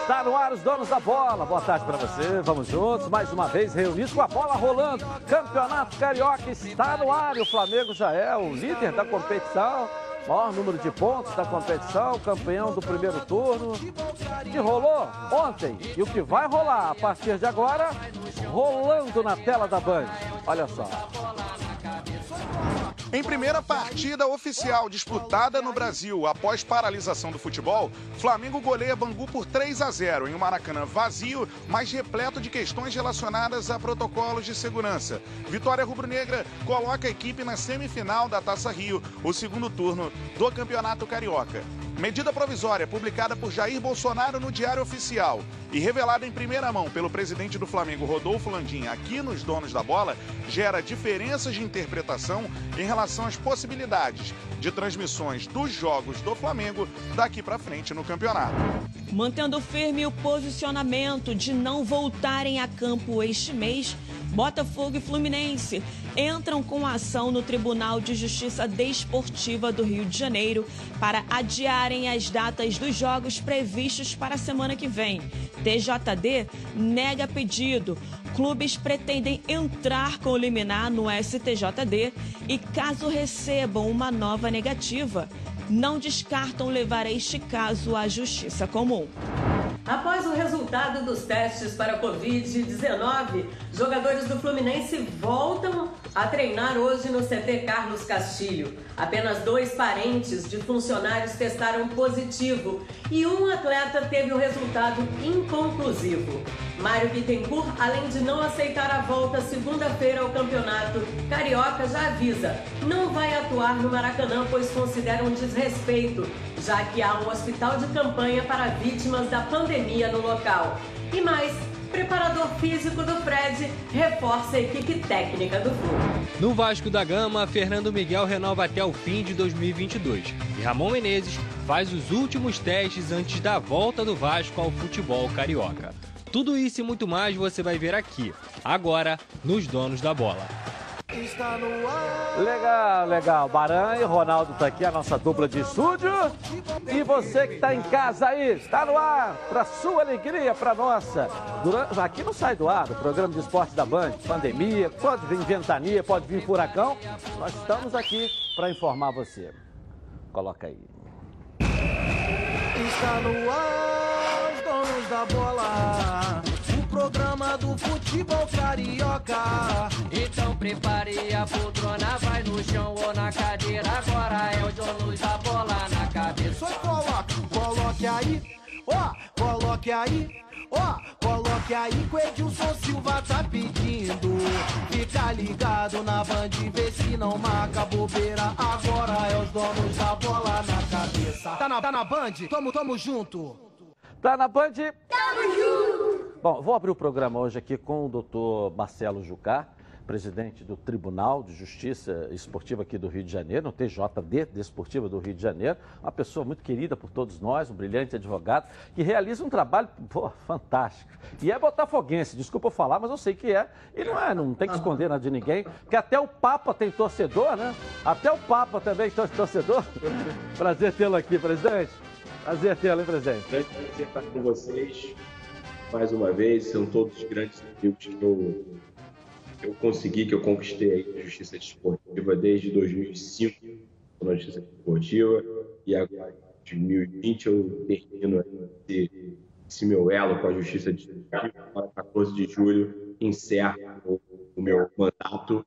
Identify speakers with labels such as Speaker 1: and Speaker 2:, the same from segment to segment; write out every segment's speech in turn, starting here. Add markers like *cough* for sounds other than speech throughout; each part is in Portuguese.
Speaker 1: Está no ar os donos da bola. Boa tarde para você. Vamos juntos, mais uma vez reunidos com a bola rolando. Campeonato Carioca está no ar. E o Flamengo já é o líder da competição. Maior número de pontos da competição, campeão do primeiro turno. Que rolou ontem e o que vai rolar a partir de agora, rolando na tela da Band. Olha só.
Speaker 2: Em primeira partida oficial disputada no Brasil após paralisação do futebol, Flamengo goleia Bangu por 3 a 0 em um Maracanã vazio, mas repleto de questões relacionadas a protocolos de segurança. Vitória rubro-negra coloca a equipe na semifinal da Taça Rio, o segundo turno do Campeonato Carioca. Medida provisória publicada por Jair Bolsonaro no Diário Oficial e revelada em primeira mão pelo presidente do Flamengo, Rodolfo Landim, aqui nos Donos da Bola, gera diferenças de interpretação em relação às possibilidades de transmissões dos jogos do Flamengo daqui para frente no campeonato.
Speaker 3: Mantendo firme o posicionamento de não voltarem a campo este mês, Botafogo e Fluminense entram com ação no Tribunal de Justiça Desportiva do Rio de Janeiro para adiarem as datas dos jogos previstos para a semana que vem. TJD nega pedido. Clubes pretendem entrar com liminar no STJD e, caso recebam uma nova negativa, não descartam levar este caso à Justiça Comum.
Speaker 4: Após o resultado dos testes para a Covid-19, jogadores do Fluminense voltam a treinar hoje no CT Carlos Castilho. Apenas dois parentes de funcionários testaram positivo e um atleta teve o resultado inconclusivo. Mário Bittencourt, além de não aceitar a volta segunda-feira ao campeonato carioca, já avisa: não vai atuar no Maracanã, pois considera um desrespeito, já que há um hospital de campanha para vítimas da pandemia no local. E mais, preparador físico do Fred reforça a equipe técnica do clube.
Speaker 5: No Vasco da Gama, Fernando Miguel renova até o fim de 2022 e Ramon Menezes faz os últimos testes antes da volta do Vasco ao futebol carioca. Tudo isso e muito mais você vai ver aqui, agora, nos Donos da Bola.
Speaker 1: Legal, legal. Baran e Ronaldo tá aqui, a nossa dupla de estúdio. E você que está em casa aí, está no ar, para sua alegria, para nossa. Durante, aqui não sai do ar, o programa de esporte da Band, pandemia, pode vir ventania, pode vir furacão. Nós estamos aqui para informar você. Coloca aí.
Speaker 6: Está no ar, os donos da bola. Programa do futebol carioca.
Speaker 7: Então prepare a poltrona, vai no chão ou na cadeira. Agora é o dono da bola na cabeça.
Speaker 6: Só coloque, coloque aí, ó, coloque aí. Ó, coloque aí que o Edilson Silva tá pedindo. Fica ligado na band, vê se não marca bobeira. Agora é os donos da bola na cabeça. Tá na, tá na band? Tamo, tamo junto.
Speaker 1: Tá na Band? Tamo junto! Bom, vou abrir o programa hoje aqui com o doutor Marcelo Jucá, presidente do Tribunal de Justiça Esportiva aqui do Rio de Janeiro, no TJD Desportiva do Rio de Janeiro, uma pessoa muito querida por todos nós, um brilhante advogado, que realiza um trabalho pô, fantástico. E é botafoguense, desculpa eu falar, mas eu sei que é. E não é, não tem que esconder nada de ninguém, porque até o Papa tem torcedor, né? Até o Papa também tem torcedor. Prazer tê-lo aqui, presidente. Prazer tê-lo, hein, presidente?
Speaker 8: Prazer estar com vocês mais uma vez. São todos grandes amigos que eu, eu consegui, que eu conquistei na Justiça Desportiva desde 2005, na Justiça Desportiva, e agora em 2020 eu termino esse, esse meu elo com a Justiça Desportiva. Agora, 14 de julho, encerro o meu mandato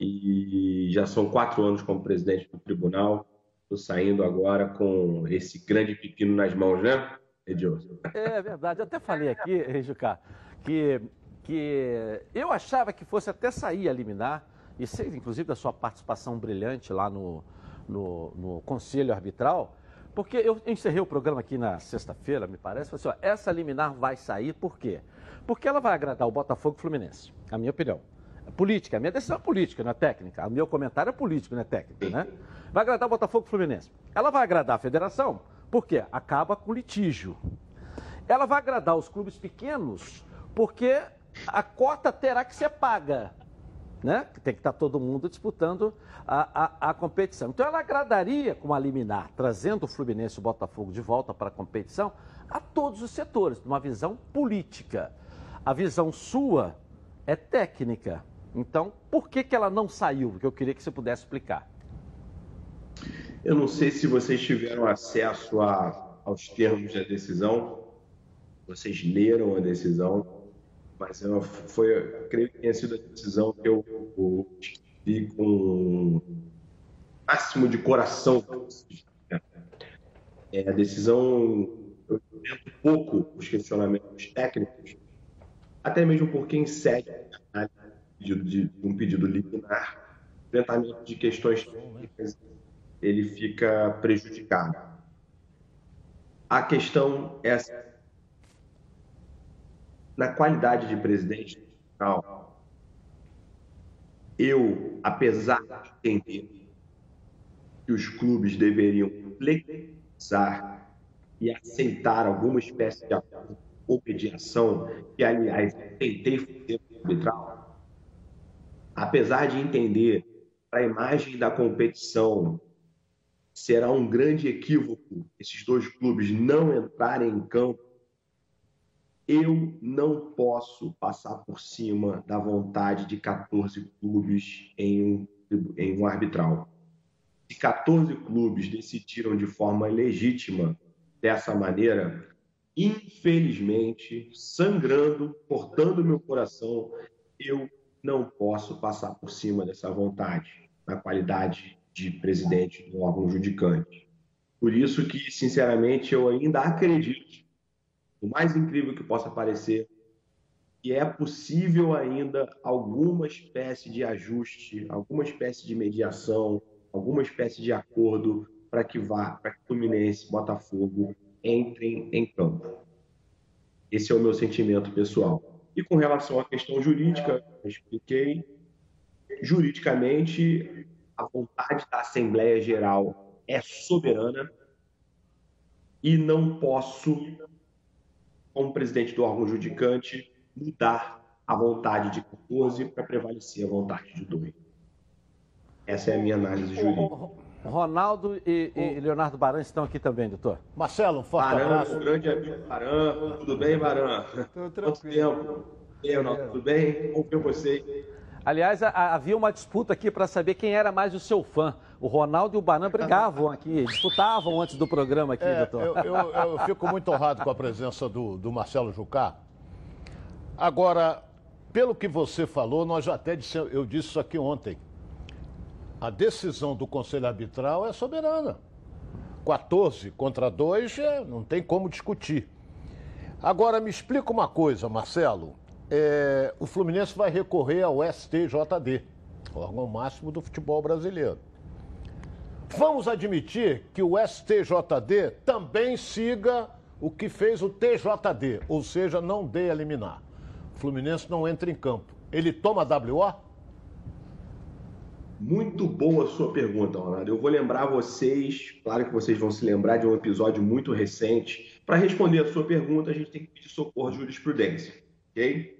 Speaker 8: e já são quatro anos como presidente do tribunal. Estou saindo agora com esse grande pepino nas mãos, né, Edilson?
Speaker 1: É verdade, eu até falei aqui, Jucá, que, que eu achava que fosse até sair a liminar, e sei, inclusive, da sua participação brilhante lá no, no, no Conselho Arbitral, porque eu encerrei o programa aqui na sexta-feira, me parece, falei assim, ó, essa liminar vai sair, por quê? Porque ela vai agradar o Botafogo e o Fluminense, a minha opinião. É política, a minha decisão é política, não é técnica. O meu comentário é político, não é técnico, né? Vai agradar o Botafogo Fluminense. Ela vai agradar a federação, porque acaba com litígio. Ela vai agradar os clubes pequenos, porque a cota terá que ser paga. né? Tem que estar todo mundo disputando a, a, a, competição. Então ela agradaria com a liminar, trazendo o Fluminense e o Botafogo de volta para a competição, a todos os setores, uma visão política. A visão sua é técnica. Então, por que, que ela não saiu? Que eu queria que você pudesse explicar.
Speaker 8: Eu não sei se vocês tiveram acesso a, aos termos da decisão, vocês leram a decisão, mas ela foi, creio que tenha sido a decisão que eu, vi com máximo de coração. É, a decisão, eu entendo pouco os questionamentos técnicos, até mesmo porque em sede de, de um pedido liminar, enfrentamento de questões técnicas ele fica prejudicado. A questão é assim, na qualidade de presidente eu, apesar de entender que os clubes deveriam flexibilizar e aceitar alguma espécie de acordo ou mediação, que aliás tentei fazer no arbitral, apesar de entender para a imagem da competição será um grande equívoco esses dois clubes não entrarem em campo. Eu não posso passar por cima da vontade de 14 clubes em um, em um arbitral. Se 14 clubes decidiram de forma legítima dessa maneira, infelizmente, sangrando, cortando meu coração, eu não posso passar por cima dessa vontade, na qualidade de presidente do órgão judicante. Por isso que, sinceramente, eu ainda acredito, o mais incrível que possa parecer, que é possível ainda alguma espécie de ajuste, alguma espécie de mediação, alguma espécie de acordo para que vá, para que Fluminense, Botafogo entrem em campo. Esse é o meu sentimento pessoal. E com relação à questão jurídica, expliquei, juridicamente a vontade da Assembleia Geral é soberana e não posso, como presidente do órgão judicante, mudar a vontade de 14 para prevalecer a vontade de 2. Essa é a minha análise jurídica.
Speaker 1: Ronaldo e, e Leonardo Baran estão aqui também, doutor.
Speaker 9: Marcelo, um forte
Speaker 8: Baran,
Speaker 9: abraço.
Speaker 8: Grande amigo Baran. Tudo bem, Baran?
Speaker 9: Tudo
Speaker 8: Quanto tempo? Leonardo, tudo bem? Como ver você?
Speaker 1: Aliás, havia uma disputa aqui para saber quem era mais o seu fã. O Ronaldo e o Banan brigavam aqui, disputavam antes do programa aqui,
Speaker 9: É,
Speaker 1: doutor.
Speaker 9: eu, eu- eu *laughs* fico muito honrado com a presença do, do Marcelo Jucá. Agora, pelo que você falou, nós até disse, eu disse isso aqui ontem. A decisão do Conselho Arbitral é soberana. 14 contra 2 é, não tem como discutir. Agora, me explica uma coisa, Marcelo. É, o Fluminense vai recorrer ao STJD, órgão máximo do futebol brasileiro. Vamos admitir que o STJD também siga o que fez o TJD, ou seja, não dê a liminar. O Fluminense não entra em campo. Ele toma WO?
Speaker 8: Muito boa a sua pergunta, Ronaldo. Eu vou lembrar vocês, claro que vocês vão se lembrar de um episódio muito recente. Para responder a sua pergunta, a gente tem que pedir socorro de jurisprudência, ok?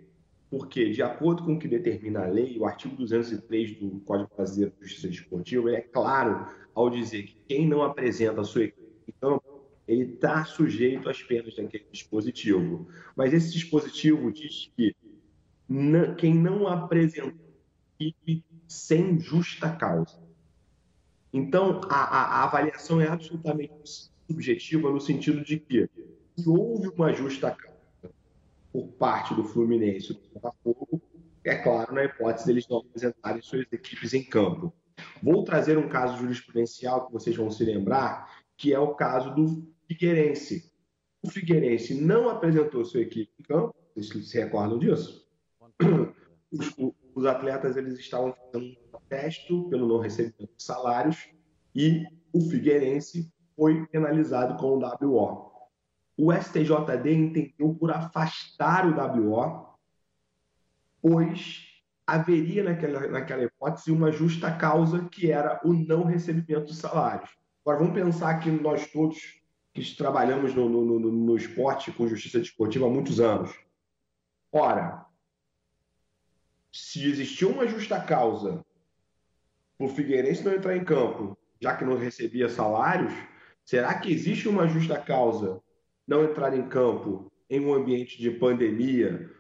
Speaker 8: Porque, de acordo com o que determina a lei, o artigo 203 do Código Brasileiro de Justiça Desportiva é claro ao dizer que quem não apresenta a sua equipe campo, ele está sujeito às penas daquele dispositivo. Mas esse dispositivo diz que quem não apresentou a equipe sem justa causa. Então, a, a- a avaliação é absolutamente subjetiva no sentido de que se houve uma justa causa por parte do Fluminense e do Botafogo, é claro, na hipótese deles não apresentarem suas equipes em campo. Vou trazer um caso jurisprudencial que vocês vão se lembrar, que é o caso do Figueirense. O Figueirense não apresentou sua equipe em campo, vocês se recordam disso? Os, os atletas eles estavam fazendo um protesto pelo não recebimento de salários e o Figueirense foi penalizado com o WO. O STJD entendeu por afastar o WO, pois haveria naquela, naquela hipótese uma justa causa que era o não recebimento de salários. Agora vamos pensar que nós todos que trabalhamos no, no, no, no esporte com justiça desportiva há muitos anos. Ora, se existiu uma justa causa para o Figueirense não entrar em campo, já que não recebia salários, será que existe uma justa causa não entrar em campo em um ambiente de pandemia,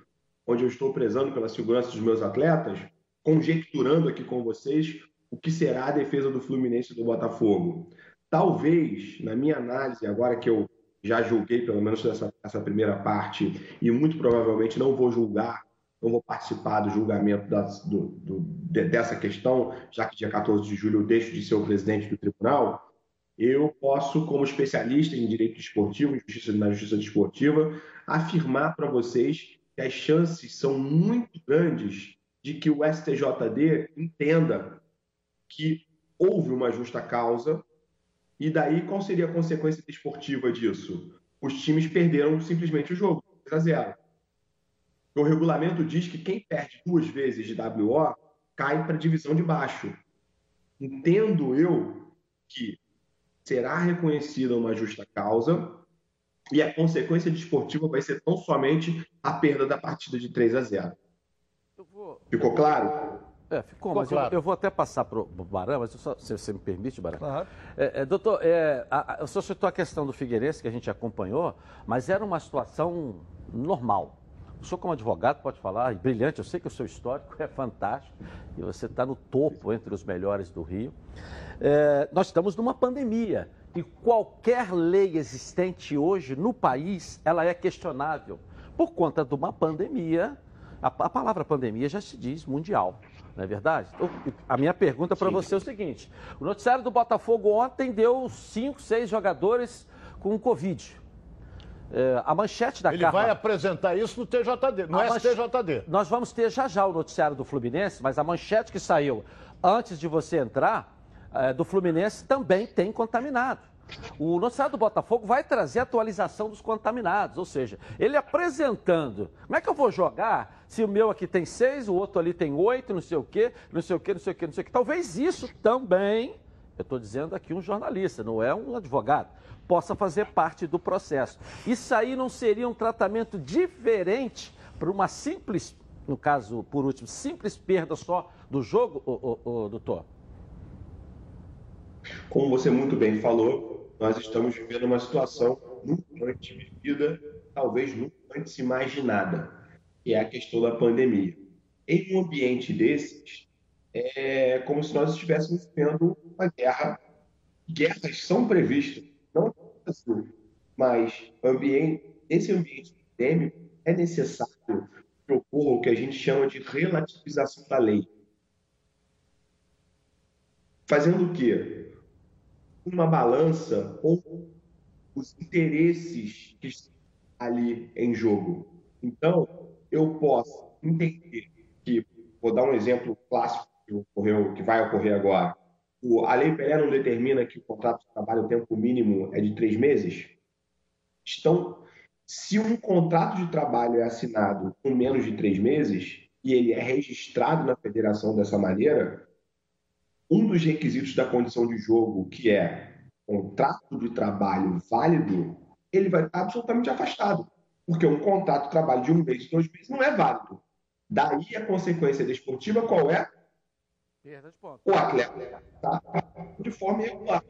Speaker 8: onde eu estou prezando pela segurança dos meus atletas, conjecturando aqui com vocês o que será a defesa do Fluminense do Botafogo? Talvez, na minha análise, agora que eu já julguei pelo menos essa, essa primeira parte e muito provavelmente não vou julgar, não vou participar do julgamento das, do, do, de, dessa questão, já que dia 14 de julho eu deixo de ser o presidente do tribunal, eu posso, como especialista em direito desportivo, justiça, na justiça desportiva, afirmar para vocês que as chances são muito grandes de que o STJD entenda que houve uma justa causa e daí, qual seria a consequência desportiva disso? Os times perderam simplesmente o jogo, 3 a 0. O regulamento diz que quem perde duas vezes de WO cai para a divisão de baixo. Entendo eu que será reconhecida uma justa causa e a consequência desportiva vai ser tão somente a perda da partida de 3 a 0. Ficou claro?
Speaker 1: É, ficou, ficou mas claro. eu, eu, vou até passar para o Baran, mas só, se você me permite, Baran.
Speaker 10: Claro.
Speaker 1: É, é, doutor, é, a, a, o senhor citou a questão do Figueirense, que a gente acompanhou, mas era uma situação normal. O senhor, como advogado, pode falar, brilhante, eu sei que o seu histórico *laughs* é fantástico e você está no topo entre os melhores do Rio. É, nós estamos numa pandemia e qualquer lei existente hoje no país, ela é questionável por conta de uma pandemia. A, a palavra pandemia já se diz mundial. Não é verdade? Então, a minha pergunta para você é o seguinte: o noticiário do Botafogo ontem deu cinco, seis jogadores com Covid. É, a manchete da
Speaker 9: Ele
Speaker 1: capa...
Speaker 9: vai apresentar isso no TJD, no a STJD.
Speaker 1: Nós vamos ter já já o noticiário do Fluminense, mas a manchete que saiu antes de você entrar, é, do Fluminense, também tem contaminado. O noticiário do Botafogo vai trazer atualização dos contaminados, ou seja, ele apresentando. Como é que eu vou jogar se o meu aqui tem seis, o outro ali tem oito, não sei o quê, não sei o quê, não sei o quê, não sei o quê. Talvez isso também, eu estou dizendo aqui um jornalista, não é um advogado, possa fazer parte do processo. Isso aí não seria um tratamento diferente para uma simples, no caso, por último, simples perda só do jogo, ô, ô, ô, doutor?
Speaker 8: Como você muito bem falou, nós estamos vivendo uma situação nunca antes vivida, talvez nunca antes imaginada, que é a questão da pandemia. Em um ambiente desses, é como se nós estivéssemos vivendo uma guerra. Guerras são previstas, não assim, mas ambiente, esse ambiente pandêmico é necessário que ocorra o que a gente chama de relativização da lei. Fazendo o quê? uma balança ou os interesses que estão ali em jogo. Então, eu posso entender que, vou dar um exemplo clássico que, ocorreu, que vai ocorrer agora. A Lei Pelé não determina que o contrato de trabalho, o tempo mínimo é de três meses? Então, se um contrato de trabalho é assinado com menos de três meses e ele é registrado na federação dessa maneira, um dos requisitos da condição de jogo, que é contrato de trabalho válido, ele vai estar absolutamente afastado. Porque um contrato de trabalho de um mês, dois meses, não é válido. Daí a consequência desportiva qual é?
Speaker 1: Perda de pontos.
Speaker 8: O atleta está de forma irregular.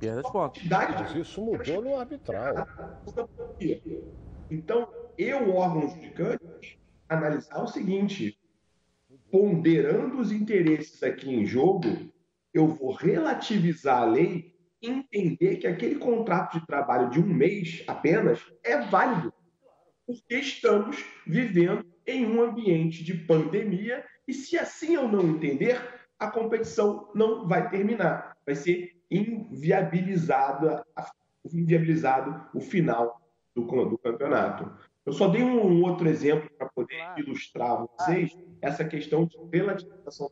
Speaker 1: Perda de pontos.
Speaker 9: Mas isso mudou no arbitral.
Speaker 8: Então, eu, órgão judicante, analisar o seguinte: ponderando os interesses aqui em jogo, eu vou relativizar a lei e entender que aquele contrato de trabalho de um mês apenas é válido, porque estamos vivendo em um ambiente de pandemia e se assim eu não entender, a competição não vai terminar, vai ser inviabilizada, inviabilizado o final do, do campeonato. Eu só dei um outro exemplo para poder claro. ilustrar a vocês essa questão de relativização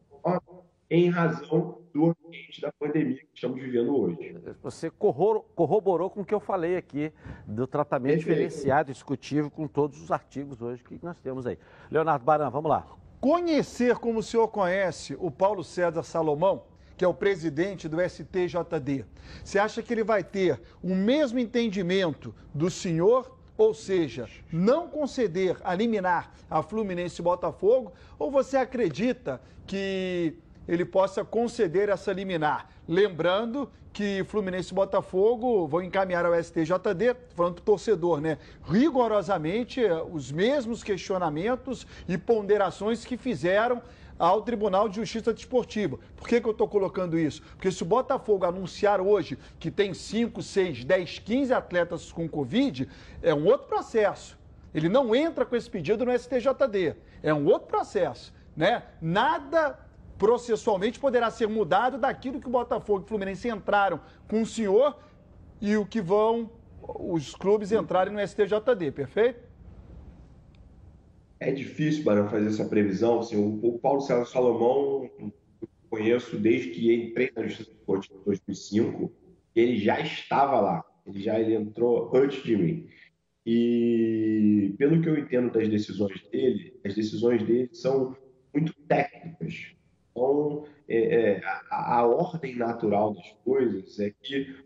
Speaker 8: em razão do ambiente da pandemia que estamos vivendo hoje.
Speaker 1: Você corroborou com o que eu falei aqui do tratamento Perfeito. diferenciado, discutível com todos os artigos hoje que nós temos aí. Leonardo Baran, vamos lá.
Speaker 10: Conhecer como o senhor conhece o Paulo César Salomão, que é o presidente do STJD, você acha que ele vai ter o mesmo entendimento do senhor ou seja, não conceder a liminar a Fluminense e Botafogo, ou você acredita que ele possa conceder essa liminar? Lembrando que Fluminense e Botafogo vão encaminhar ao STJD, falando para o torcedor, né? Rigorosamente eh, os mesmos questionamentos e ponderações que fizeram ao Tribunal de Justiça Desportiva. Por que, que eu estou colocando isso? Porque se o Botafogo anunciar hoje que tem 5, 6, 10, 15 atletas com Covid, é um outro processo. Ele não entra com esse pedido no STJD. É um outro processo. Né? Nada processualmente poderá ser mudado daquilo que o Botafogo e o Fluminense entraram com o senhor e o que vão os clubes entrarem no STJD, perfeito?
Speaker 8: É difícil, para fazer essa previsão. Assim, o Paulo César Salomão, eu conheço desde que entrei na Justiça Esportiva em 2005, ele já estava lá, ele já ele entrou antes de mim. E pelo que eu entendo das decisões dele, as decisões dele são muito técnicas. Então, é, é, a, a, ordem natural das coisas é que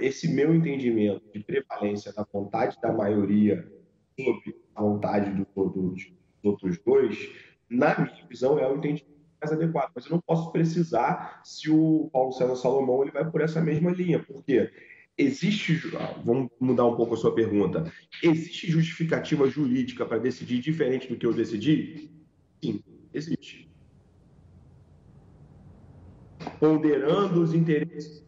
Speaker 8: esse meu entendimento de prevalência da vontade da maioria sobre a vontade do, do, dos outros dois, na minha visão, é o entendimento mais adequado. Mas eu não posso precisar se o Paulo César Salomão ele vai por essa mesma linha, porque existe, vamos mudar um pouco a sua pergunta, existe justificativa jurídica para decidir diferente do que eu decidi? Sim, existe ponderando os interesses,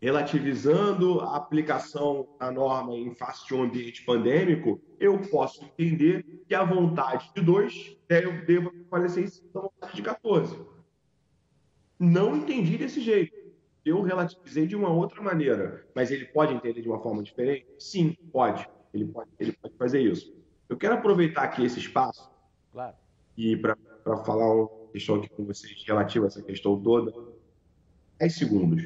Speaker 8: relativizando a aplicação da norma em face de um ambiente pandêmico, eu posso entender que a vontade de dois deva prevalecer em cima da vontade de 14. Não entendi desse jeito. Eu relativizei de uma outra maneira. Mas ele pode entender de uma forma diferente? Sim, pode. Ele pode, ele pode fazer isso. Eu quero aproveitar aqui esse espaço claro. e para falar uma questão aqui com vocês relativa a essa questão toda 10 segundos.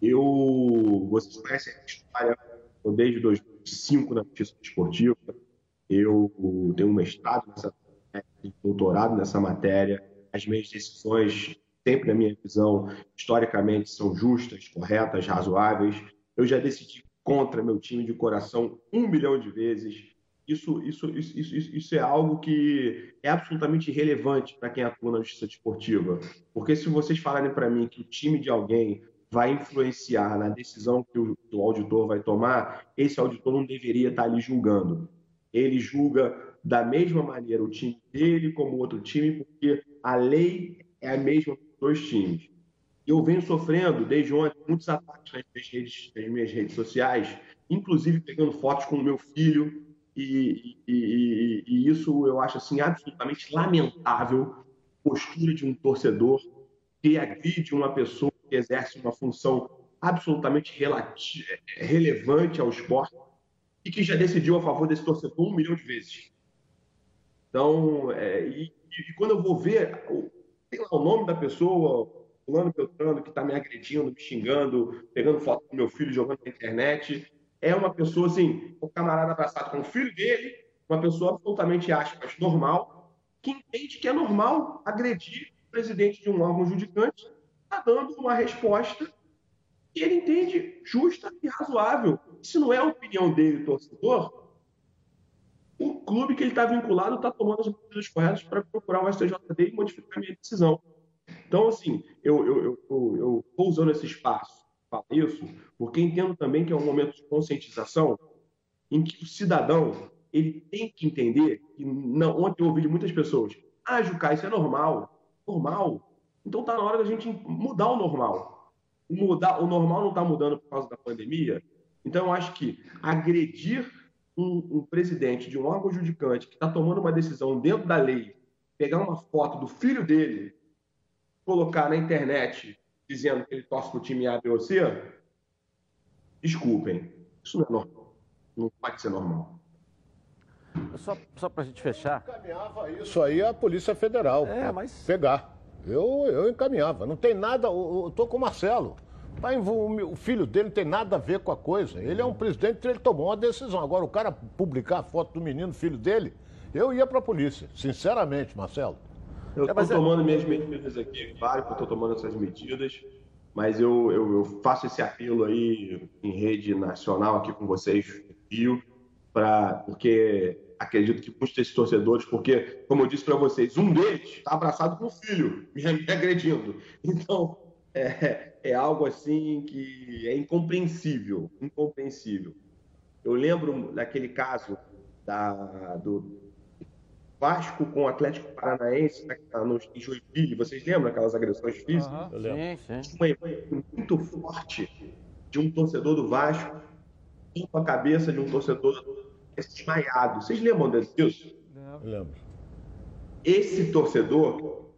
Speaker 8: Eu, vocês conhecem a história, eu desde 2005 na justiça esportiva, eu tenho um mestrado nessa doutorado nessa matéria, as minhas decisões, sempre na minha visão, historicamente são justas, corretas, razoáveis. Eu já decidi contra meu time de coração um milhão de vezes isso, isso, isso, isso, isso é algo que é absolutamente irrelevante para quem atua na justiça desportiva. Porque se vocês falarem para mim que o time de alguém vai influenciar na decisão que o, o auditor vai tomar, esse auditor não deveria estar ali julgando. Ele julga da mesma maneira o time dele como o outro time, porque a lei é a mesma para os dois times. Eu venho sofrendo desde ontem muitos ataques nas minhas redes, nas minhas redes sociais, inclusive pegando fotos com o meu filho, e, e, isso eu acho assim absolutamente lamentável postura de um torcedor que agride uma pessoa que exerce uma função absolutamente relevante ao esporte e que já decidiu a favor desse torcedor um milhão de vezes. Então, é, e, e, quando eu vou ver, tem lá o nome da pessoa, fulano Beltrano, que está me agredindo, me xingando, pegando foto do meu filho jogando na internet, é uma pessoa, assim, o camarada abraçado com o filho dele, uma pessoa absolutamente, aspas, normal, que entende que é normal agredir o presidente de um órgão judicante, está dando uma resposta que ele entende justa e razoável. Se não é a opinião dele, torcedor, o clube que ele está vinculado está tomando as medidas corretas para procurar o STJD e modificar a minha decisão. Então, assim, eu estou usando esse espaço falo isso porque entendo também que é um momento de conscientização em que o cidadão ele tem que entender que não, ontem eu ouvi de muitas pessoas, ah, Jucá, isso é normal, normal. Então está na hora da gente mudar o normal. Mudar, o normal não está mudando por causa da pandemia. Então eu acho que agredir um, um presidente de um órgão judicante que está tomando uma decisão dentro da lei, pegar uma foto do filho dele, colocar na internet dizendo que ele torce para o time A, B ou C, desculpem, isso não é normal. Não pode ser normal.
Speaker 1: Só, só para a gente fechar.
Speaker 9: Eu encaminhava isso aí à Polícia Federal. É, mas... Pegar. Eu, eu encaminhava. Não tem nada. Eu, estou com o Marcelo. O filho dele tem nada a ver com a coisa. Ele é um presidente, ele tomou uma decisão. Agora, o cara publicar a foto do menino, filho dele, eu ia para a polícia. Sinceramente, Marcelo.
Speaker 8: Eu estou é, é, tomando minhas medidas aqui, claro que eu estou tomando essas medidas, mas eu, eu, eu, faço esse apelo aí em rede nacional aqui com vocês, Rio, para porque acredito que muitos desses torcedores, porque, como eu disse para vocês, um deles está abraçado com o filho, me, *laughs* me agredindo. Então, é, é algo assim que é incompreensível, incompreensível. Eu lembro daquele caso da, do Vasco com o Atlético Paranaense né, no, em Joinville, vocês lembram aquelas agressões físicas?
Speaker 1: Uhum. Sim, sim.
Speaker 8: Uma imagem muito forte de um torcedor do Vasco com a cabeça de um torcedor desmaiado. Vocês lembram disso?
Speaker 9: Eu lembro.
Speaker 8: Esse torcedor,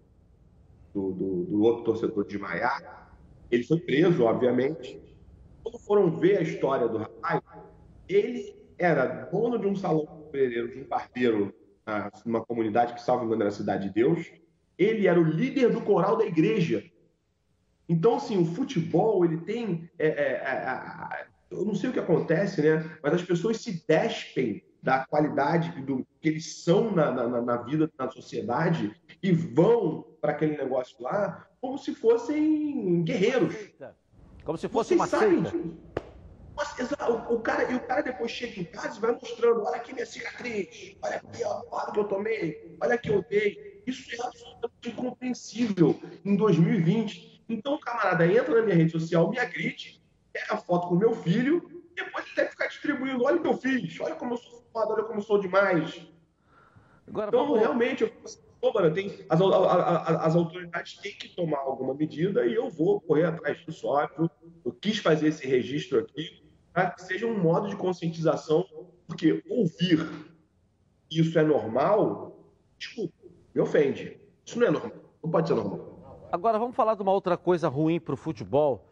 Speaker 8: do, do, do outro torcedor desmaiado, ele foi preso, obviamente. Quando foram ver a história do rapaz, ele era dono de um salão de um barbeiro, numa comunidade que, salvo engano, era a Cidade de Deus. Ele era o líder do coral da igreja. Então, assim, o futebol, ele tem é, é, é, eu não sei o que acontece, né? Mas as pessoas se despem da qualidade do que eles são na, na, na vida, na sociedade, e vão para aquele negócio lá como se fossem guerreiros.
Speaker 1: Como se fosse uma seita.
Speaker 8: O, o, cara, e o cara depois chega em casa e vai mostrando: olha aqui minha cicatriz, olha aqui a que eu tomei, olha que eu dei. Isso é absolutamente incompreensível em 2020. Então, camarada, entra na minha rede social, me agride, pega a foto com meu filho, depois ele deve ficar distribuindo. Olha o que eu fiz, olha como eu sou foda, olha como eu sou demais. Agora, então, vamos... realmente, eu, mano, tem, as, a, a, as autoridades têm que tomar alguma medida e eu vou correr atrás disso, óbvio. Eu quis fazer esse registro aqui que seja um modo de conscientização, porque ouvir isso é normal, desculpa, me ofende. Isso não é normal, não pode ser normal.
Speaker 1: Agora, vamos falar de uma outra coisa ruim para o futebol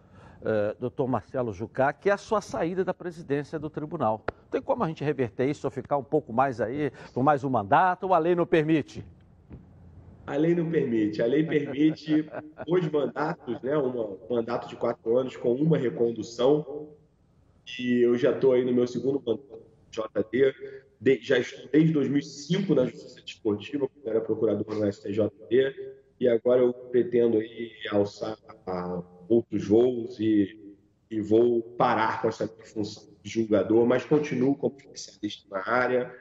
Speaker 1: uh, doutor Marcelo Jucá, que é a sua saída da presidência do tribunal. Tem como a gente reverter isso ou ficar um pouco mais aí, por mais um mandato, ou a lei não permite?
Speaker 8: A lei não permite. A lei permite dois mandatos, né? um mandato de quatro anos com uma recondução. E eu já estou aí no meu segundo mandato JD. De, já estou desde 2005 na Justiça Desportiva, quando era procurador no STJD. E agora eu pretendo aí alçar a outros voos e, e vou parar com essa função de julgador, mas continuo como especialista na área,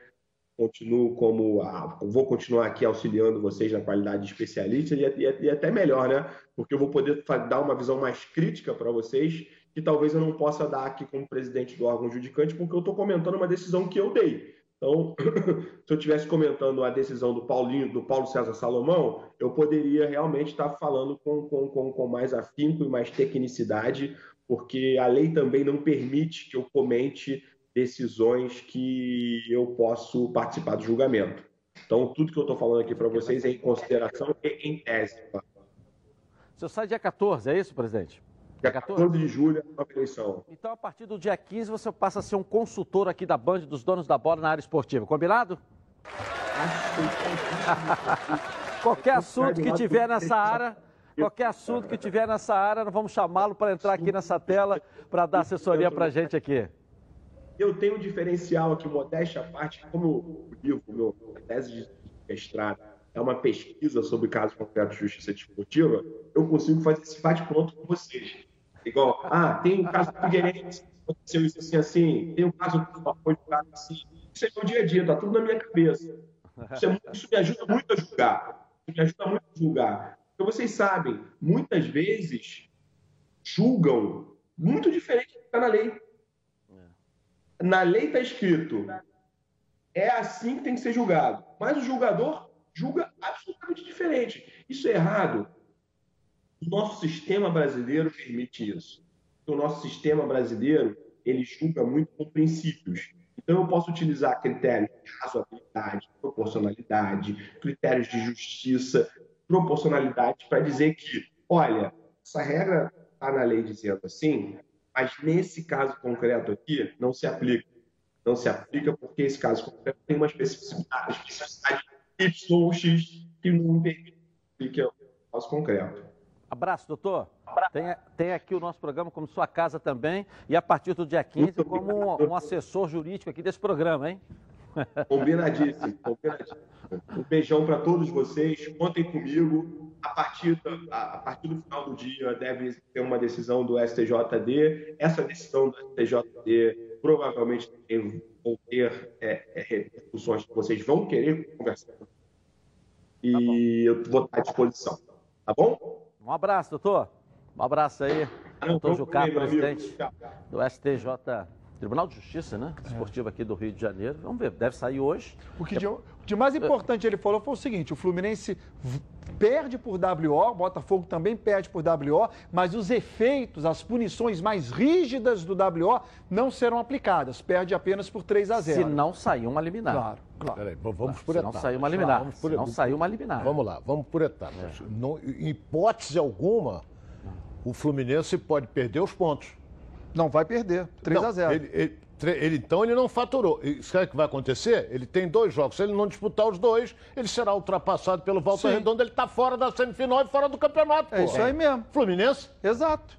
Speaker 8: continuo como a, vou continuar aqui auxiliando vocês na qualidade de especialista e, e, e até melhor, né? Porque eu vou poder dar uma visão mais crítica para vocês que talvez eu não possa dar aqui como presidente do órgão judicante, porque eu estou comentando uma decisão que eu dei. Então, *clears throat* se eu estivesse comentando a decisão do Paulinho, do Paulo César Salomão, eu poderia realmente estar falando com, com, com, com mais afinco e mais tecnicidade, porque a lei também não permite que eu comente decisões que eu posso participar do julgamento. Então, tudo que eu estou falando aqui para vocês é em consideração e em tese.
Speaker 1: O senhor sai dia 14, é isso, presidente?
Speaker 8: Dia 14 de julho, a eleição.
Speaker 1: Então, a partir do dia 15, você passa a ser um consultor aqui da Band dos donos da bola na área esportiva. Combinado? *laughs* qualquer assunto que tiver nessa área, qualquer assunto que tiver nessa área, nós vamos chamá-lo para entrar aqui nessa tela para dar assessoria para a gente aqui.
Speaker 8: Eu tenho um diferencial aqui, modéstia à parte, como o livro, meu tese de mestrado, é uma pesquisa sobre casos concretos de justiça desportiva, eu consigo fazer esse bate-pronto com vocês. Igual, ah, tem um caso do Figueirense, aconteceu isso assim, assim, tem um caso do apoio do assim. Isso é meu dia a dia, tá tudo na minha cabeça. Isso, é, isso me ajuda muito a julgar. Isso me ajuda muito a julgar. Porque vocês sabem, muitas vezes julgam muito diferente do que está na lei. Na lei está escrito, é assim que tem que ser julgado. Mas o julgador julga absolutamente diferente. Isso é errado. O nosso sistema brasileiro permite isso. O nosso sistema brasileiro ele julga muito com princípios. Então, eu posso utilizar critérios de razoabilidade, proporcionalidade, critérios de justiça, proporcionalidade, para dizer que, olha, essa regra está na lei dizendo assim, mas nesse caso concreto aqui não se aplica. Não se aplica porque esse caso concreto tem uma especificidade, especificidade Y ou X que não permite que o caso concreto.
Speaker 1: Abraço, doutor. Tem, tem, aqui o nosso programa como sua casa também, e a partir do dia 15 como um, um assessor jurídico aqui desse programa, hein? *laughs*
Speaker 8: Combinadíssimo, combinadíssimo. Um beijão para todos vocês, contem comigo. A partir, do, a, a partir do final do dia deve ter uma decisão do STJD. Essa decisão do STJD provavelmente também vou ter é, é, repercussões que vocês vão querer conversar. E eu vou estar à disposição. Tá bom?
Speaker 1: Um abraço, doutor. Um abraço aí. Doutor Jucá, presidente do STJ Tribunal de Justiça, né? Esportivo aqui do Rio de Janeiro. Vamos ver, deve sair hoje.
Speaker 10: O que de, de mais importante ele falou foi o seguinte: o Fluminense perde por WO, Botafogo também perde por WO, mas os efeitos, as punições mais rígidas do WO não serão aplicadas. Perde apenas por 3 a 0.
Speaker 1: Se não sair uma liminar.
Speaker 10: Claro, claro.
Speaker 9: Peraí, vamos por
Speaker 1: Se não
Speaker 9: etapas.
Speaker 1: sair uma liminar.
Speaker 9: Vamos
Speaker 1: Se
Speaker 9: por-
Speaker 1: não sair uma liminar.
Speaker 9: Vamos lá, vamos por etapas. Não- em hipótese alguma, o Fluminense pode perder os pontos.
Speaker 10: Não vai perder. 3
Speaker 9: Não,
Speaker 10: a 0.
Speaker 9: Ele, ele- ele, então ele não faturou. E Sabe o que vai acontecer? Ele tem dois jogos. Se ele não disputar os dois, ele será ultrapassado pelo Volta
Speaker 10: Sim.
Speaker 9: Redonda. Ele está fora da semifinal e fora do campeonato.
Speaker 10: É
Speaker 9: pô.
Speaker 10: isso aí mesmo.
Speaker 9: Fluminense?
Speaker 10: Exato.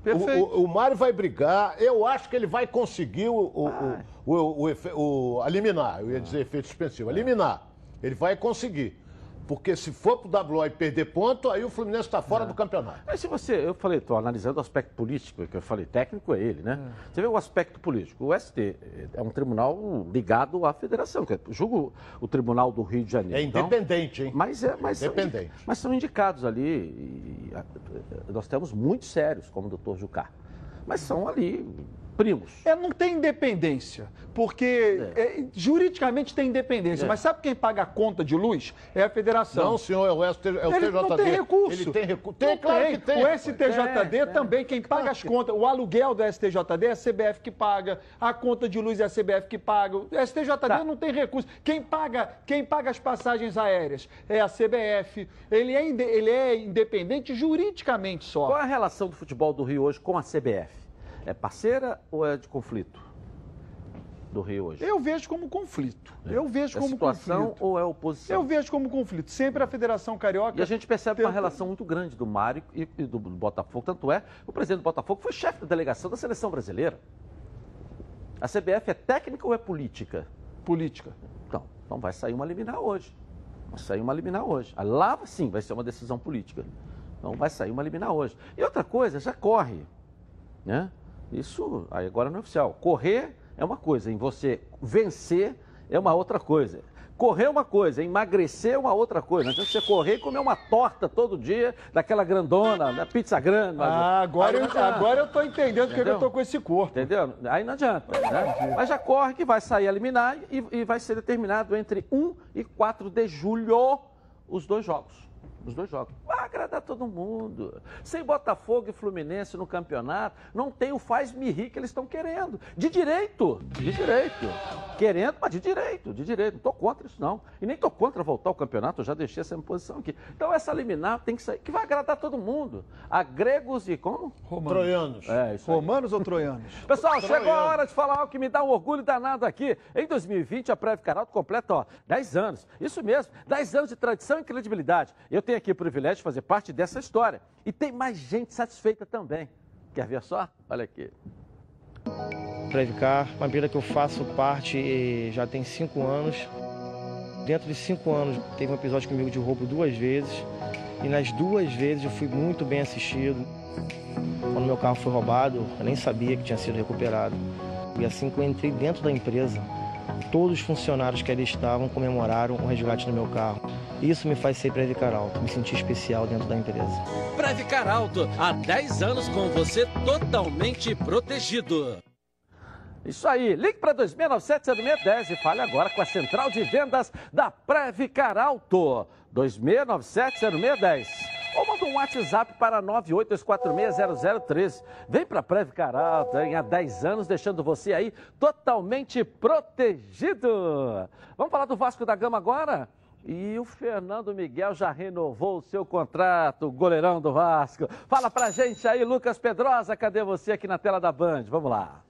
Speaker 9: O,
Speaker 10: Perfeito.
Speaker 9: o, o Mário vai brigar. Eu acho que ele vai conseguir o, o, o, o, o efe- o- eliminar. Eu ia dizer efeito suspensivo. Eliminar. Ele vai conseguir. Porque se for pro WO e perder ponto, aí o Fluminense está fora do campeonato.
Speaker 1: Mas se você, eu falei, estou analisando o aspecto político, que eu falei, técnico é ele, né? Você vê o aspecto político. O ST é um tribunal ligado à federação, que é, julgo o Tribunal do Rio de Janeiro.
Speaker 9: É
Speaker 1: Então,
Speaker 9: independente, hein?
Speaker 1: mas é, mas são
Speaker 9: Independente.
Speaker 1: indi- mas são indicados ali. e, nós temos muito sérios, como o doutor Jucá. Mas são ali primos.
Speaker 10: É, não tem independência, porque é, juridicamente tem independência,
Speaker 1: É.
Speaker 10: mas sabe quem paga a conta de luz? É a federação.
Speaker 9: Não, senhor, é o, ST, é o
Speaker 10: Ele
Speaker 9: TJD.
Speaker 10: não tem recurso.
Speaker 9: Ele tem recurso. Tem,
Speaker 10: Não
Speaker 9: claro que tem.
Speaker 10: O. STJD
Speaker 1: Tem, tem.
Speaker 10: também, quem paga as contas, o aluguel do STJD é a CBF que paga, a conta de luz é a CBF que paga. O STJD
Speaker 1: Tá.
Speaker 10: não tem recurso. Quem paga, quem paga as passagens aéreas é a CBF. Ele é, ele é independente juridicamente só.
Speaker 1: Qual é a relação do futebol do Rio hoje com a CBF? É parceira ou é de conflito? Do Rio hoje?
Speaker 10: Eu vejo como conflito. Eu vejo
Speaker 1: é
Speaker 10: como
Speaker 1: situação
Speaker 10: conflito.
Speaker 1: ou é oposição?
Speaker 10: Eu vejo como conflito. Sempre a Federação Carioca.
Speaker 1: E a gente percebe uma
Speaker 10: tenta-
Speaker 1: relação muito grande do Mário e, e do Botafogo. Tanto é, o presidente do Botafogo foi chefe da delegação da seleção brasileira. A CBF é técnica ou é política?
Speaker 10: política.
Speaker 1: Então, então vai sair uma liminar hoje. Vai sair uma liminar hoje. Ah, Lá, sim, vai ser uma decisão política. Então vai sair uma liminar hoje. E outra coisa, já corre. Né? Isso aí agora não é oficial. Correr é uma coisa, em você vencer é uma outra coisa. Correr é uma coisa, emagrecer é uma outra coisa. Não adianta você correr e comer uma torta todo dia, daquela grandona, da pizza grande.
Speaker 10: Ah, agora, eu, agora eu tô entendendo porque
Speaker 1: Entendeu?
Speaker 10: eu tô com esse corpo.
Speaker 1: Entendeu? Aí não adianta. Né? Mas já corre que vai sair a liminar e, e vai ser determinado entre 1 e 4 de julho os dois jogos. Os dois jogos. Vai agradar todo mundo. Sem Botafogo e Fluminense no campeonato, não tem o faz-me rir que eles estão querendo. De direito. De direito. Querendo, mas de direito. De direito. Não estou contra isso, não. E nem estou contra voltar ao campeonato, eu já deixei essa posição aqui. Então essa liminar tem que sair, que vai agradar todo mundo. A gregos e como?
Speaker 9: Troianos.
Speaker 1: É, isso aí.
Speaker 10: Romanos ou troianos? *laughs*
Speaker 1: Pessoal, chegou a hora de falar algo que me dá um orgulho danado aqui. Em 2020, a Preve Caralto completa, ó, 10 anos. Isso mesmo, 10 anos de tradição e credibilidade. Eu tenho aqui o privilégio de fazer parte dessa história. E tem mais gente satisfeita também. Quer ver só? Olha aqui.
Speaker 11: Previcar, uma empresa que eu faço parte já tem cinco anos. Dentro de cinco anos, teve um episódio comigo de roubo duas vezes. E nas duas vezes eu fui muito bem assistido. Quando meu carro foi roubado, eu nem sabia que tinha sido recuperado. E assim que eu entrei dentro da empresa, todos os funcionários que ali estavam comemoraram o resgate do meu carro. Isso me faz ser Previcar Alto, me sentir especial dentro da empresa.
Speaker 12: Previcar Alto, há 10 anos com você totalmente protegido.
Speaker 1: Isso aí, ligue para 2697-0610 e fale agora com a central de vendas da Previcar Alto. 2697-0610. Ou manda um WhatsApp para 982460013. Vem para a Previcar Alto, hein? há 10 anos, deixando você aí totalmente protegido. Vamos falar do Vasco da Gama agora? E o Fernando Miguel já renovou o seu contrato, goleirão do Vasco. Fala pra gente aí, Lucas Pedrosa, cadê você aqui na tela da Band? Vamos lá.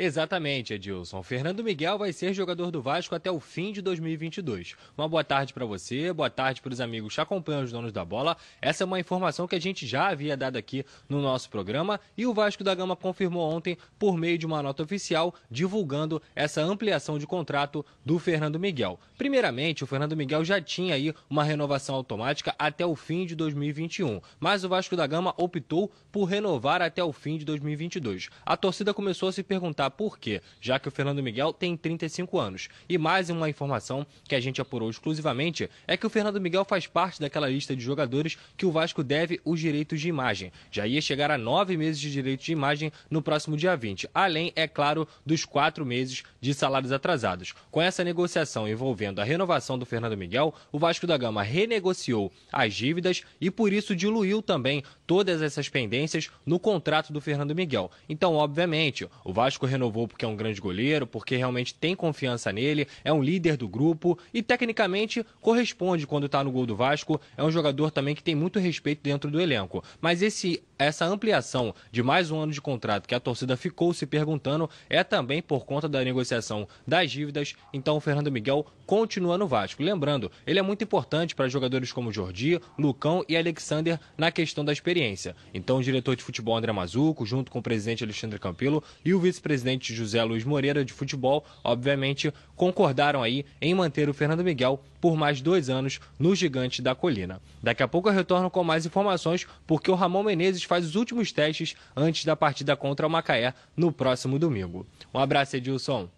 Speaker 5: Exatamente, Edilson. Fernando Miguel vai ser jogador do Vasco até o fim de 2022. Uma boa tarde para você, boa tarde para os amigos que acompanham os donos da bola. Essa é uma informação que a gente já havia dado aqui no nosso programa e o Vasco da Gama confirmou ontem por meio de uma nota oficial divulgando essa ampliação de contrato do Fernando Miguel. Primeiramente, o Fernando Miguel já tinha aí uma renovação automática até o fim de 2021, mas o Vasco da Gama optou por renovar até o fim de 2022. A torcida começou a se perguntar por quê, já que o Fernando Miguel tem 35 anos. E mais uma informação que a gente apurou exclusivamente é que o Fernando Miguel faz parte daquela lista de jogadores que o Vasco deve os direitos de imagem. Já ia chegar a nove meses de direitos de imagem no próximo dia 20, além, é claro, dos quatro meses de salários atrasados. Com essa negociação envolvendo a renovação do Fernando Miguel, o Vasco da Gama renegociou as dívidas e por isso diluiu também todas essas pendências no contrato do Fernando Miguel. Então, obviamente, o Vasco renovou porque é um grande goleiro, porque realmente tem confiança nele, é um líder do grupo e tecnicamente corresponde quando está no gol do Vasco. É um jogador também que tem muito respeito dentro do elenco. Mas esse essa ampliação de mais um ano de contrato que a torcida ficou se perguntando é também por conta da negociação das dívidas. Então o Fernando Miguel continua no Vasco. Lembrando, ele é muito importante para jogadores como Jordi, Lucão e Alexander na questão da experiência. Então o diretor de futebol André Mazuco, junto com o presidente Alexandre Campelo e o vice-presidente José Luiz Moreira de futebol, obviamente concordaram aí em manter o Fernando Miguel por mais dois anos no Gigante da Colina. Daqui a pouco eu retorno com mais informações, porque o Ramon Menezes faz os últimos testes antes da partida contra o Macaé no próximo domingo. Um abraço, Edilson.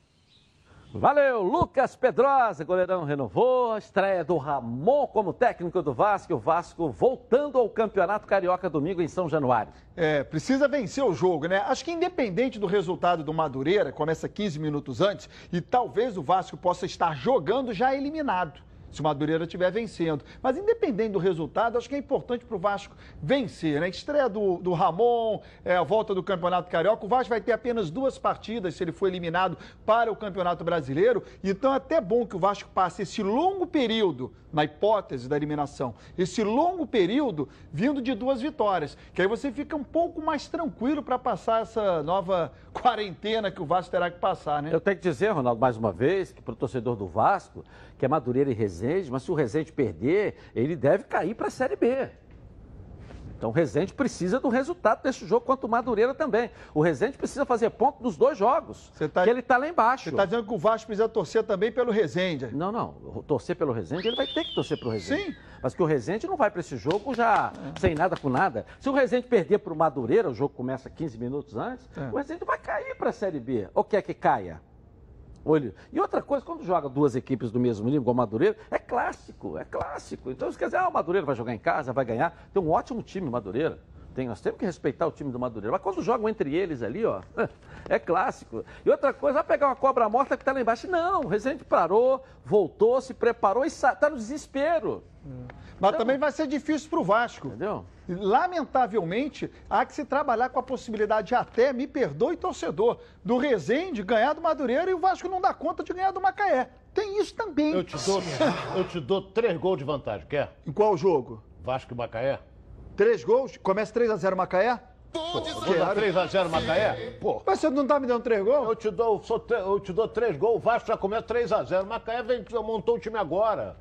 Speaker 1: Valeu, Lucas Pedrosa, goleirão renovou, a estreia do Ramon como técnico do Vasco, o Vasco voltando ao Campeonato Carioca domingo em São Januário.
Speaker 10: É, precisa vencer o jogo, né? Acho que independente do resultado do Madureira, começa 15 minutos antes, e talvez o Vasco possa estar jogando já eliminado se o Madureira estiver vencendo. Mas independente do resultado, acho que é importante para o Vasco vencer. Né? Estreia do, do Ramon, é, a volta do Campeonato Carioca. O Vasco vai ter apenas duas partidas se ele for eliminado para o Campeonato Brasileiro. Então é até bom que o Vasco passe esse longo período, na hipótese da eliminação, esse longo período vindo de duas vitórias. Que aí você fica um pouco mais tranquilo para passar essa nova *laughs* quarentena que o Vasco terá que passar, né?
Speaker 1: Eu tenho que dizer, Ronaldo, mais uma vez, que para o torcedor do Vasco, que é Madureira e Resende, mas se o Resende perder, ele deve cair para a Série B. Então o Resende precisa do resultado desse jogo, quanto o Madureira também. O Resende precisa fazer ponto dos dois jogos, tá, que ele está lá embaixo. Você
Speaker 10: está dizendo que o Vasco precisa torcer também pelo Resende.
Speaker 1: Não, não. Torcer pelo Resende, ele vai ter que torcer pelo Resende.
Speaker 10: Sim.
Speaker 1: Mas que o Resende não vai para esse jogo já é. sem nada com nada. Se o Resende perder para o Madureira, o jogo começa 15 minutos antes, é. o Resende vai cair para a Série B. Ou quer que caia? Olho. E outra coisa, quando joga duas equipes do mesmo nível, igual o Madureira, é clássico, é clássico. Então, isso quer dizer, ah, o Madureira vai jogar em casa, vai ganhar. Tem um ótimo time, Madureira. Tem, nós temos que respeitar o time do Madureira. Mas quando jogam entre eles ali, ó, *laughs* é clássico. E outra coisa, vai pegar uma cobra morta que está lá embaixo. Não, o Resende parou, voltou, se preparou e está no desespero.
Speaker 10: Mas também vai ser difícil para o Vasco.
Speaker 1: Entendeu?
Speaker 10: Lamentavelmente, há que se trabalhar com a possibilidade até, me perdoe, torcedor, do Resende ganhar do Madureira e o Vasco não dá conta de ganhar do Macaé. Tem isso também.
Speaker 9: Eu te dou, eu te dou três gols de vantagem, quer?
Speaker 10: Em qual jogo?
Speaker 9: Vasco e Macaé.
Speaker 10: Três gols? Começa 3x0 Macaé?
Speaker 9: Pô, dar 3x0 Macaé?
Speaker 10: Pô. Mas você não tá me dando três gols?
Speaker 9: Eu te dou, sou, eu te dou três gols, o Vasco já começa 3x0. Macaé vem, montou o time agora.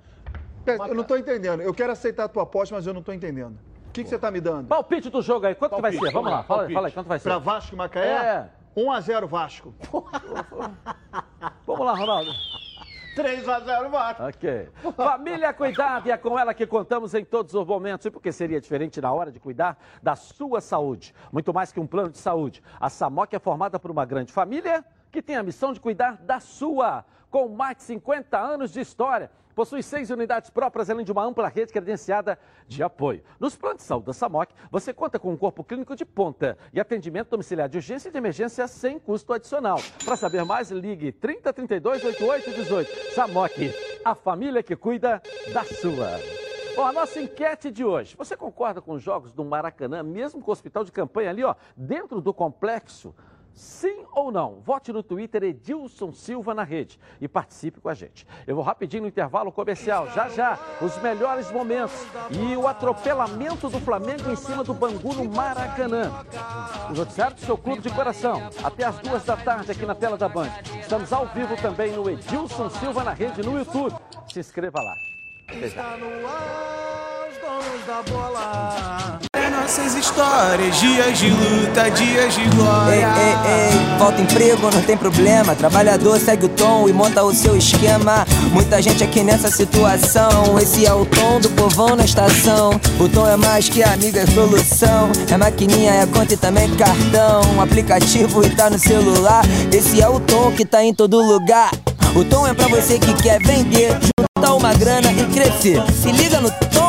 Speaker 10: Eu não tô entendendo. Eu quero aceitar a tua aposta, mas eu não tô entendendo. O que, que você tá me dando?
Speaker 1: Palpite do jogo aí, quanto que vai ser? Vamos lá, fala, fala aí, quanto vai ser?
Speaker 10: Pra Vasco e Macaé? É. 1x0 Vasco.
Speaker 1: Vamos lá, Ronaldo.
Speaker 9: 3x0 Vasco.
Speaker 1: Ok. Família Cuidado, e é com ela que contamos em todos os momentos. E porque seria diferente na hora de cuidar da sua saúde? Muito mais que um plano de saúde. A SAMOC é formada por uma grande família que tem a missão de cuidar da sua. Com mais de 50 anos de história, possui seis unidades próprias, além de uma ampla rede credenciada de apoio. Nos planos de saúde da SAMOC, você conta com um corpo clínico de ponta e atendimento domiciliar de urgência e de emergência sem custo adicional. Para saber mais, ligue 3032 8818. SAMOC, a família que cuida da sua. Bom, a nossa enquete de hoje. Você concorda com os jogos do Maracanã, mesmo com o hospital de campanha ali, ó, dentro do complexo? Sim ou não? Vote no Twitter Edilson Silva na rede e participe com a gente. Eu vou rapidinho no intervalo comercial. Já já, os melhores momentos e o atropelamento do Flamengo em cima do Bangu no Maracanã. O noticiário do seu clube de coração. Até as duas da tarde aqui na tela da Band. Estamos ao vivo também no Edilson Silva na rede no YouTube. Se inscreva lá. Até já.
Speaker 6: donos da bola. Nossas histórias, dias de luta, dias de glória.
Speaker 13: Ei, ei, ei, falta emprego, não tem problema. Trabalhador segue o tom e monta o seu esquema. Muita gente aqui nessa situação. Esse é o tom do povão na estação. O tom é mais que amiga, é solução. É maquininha, é conta e também cartão. Aplicativo e tá no celular. Esse é o tom que tá em todo lugar. O tom é pra você que quer vender, juntar uma grana e crescer. Se liga no tom.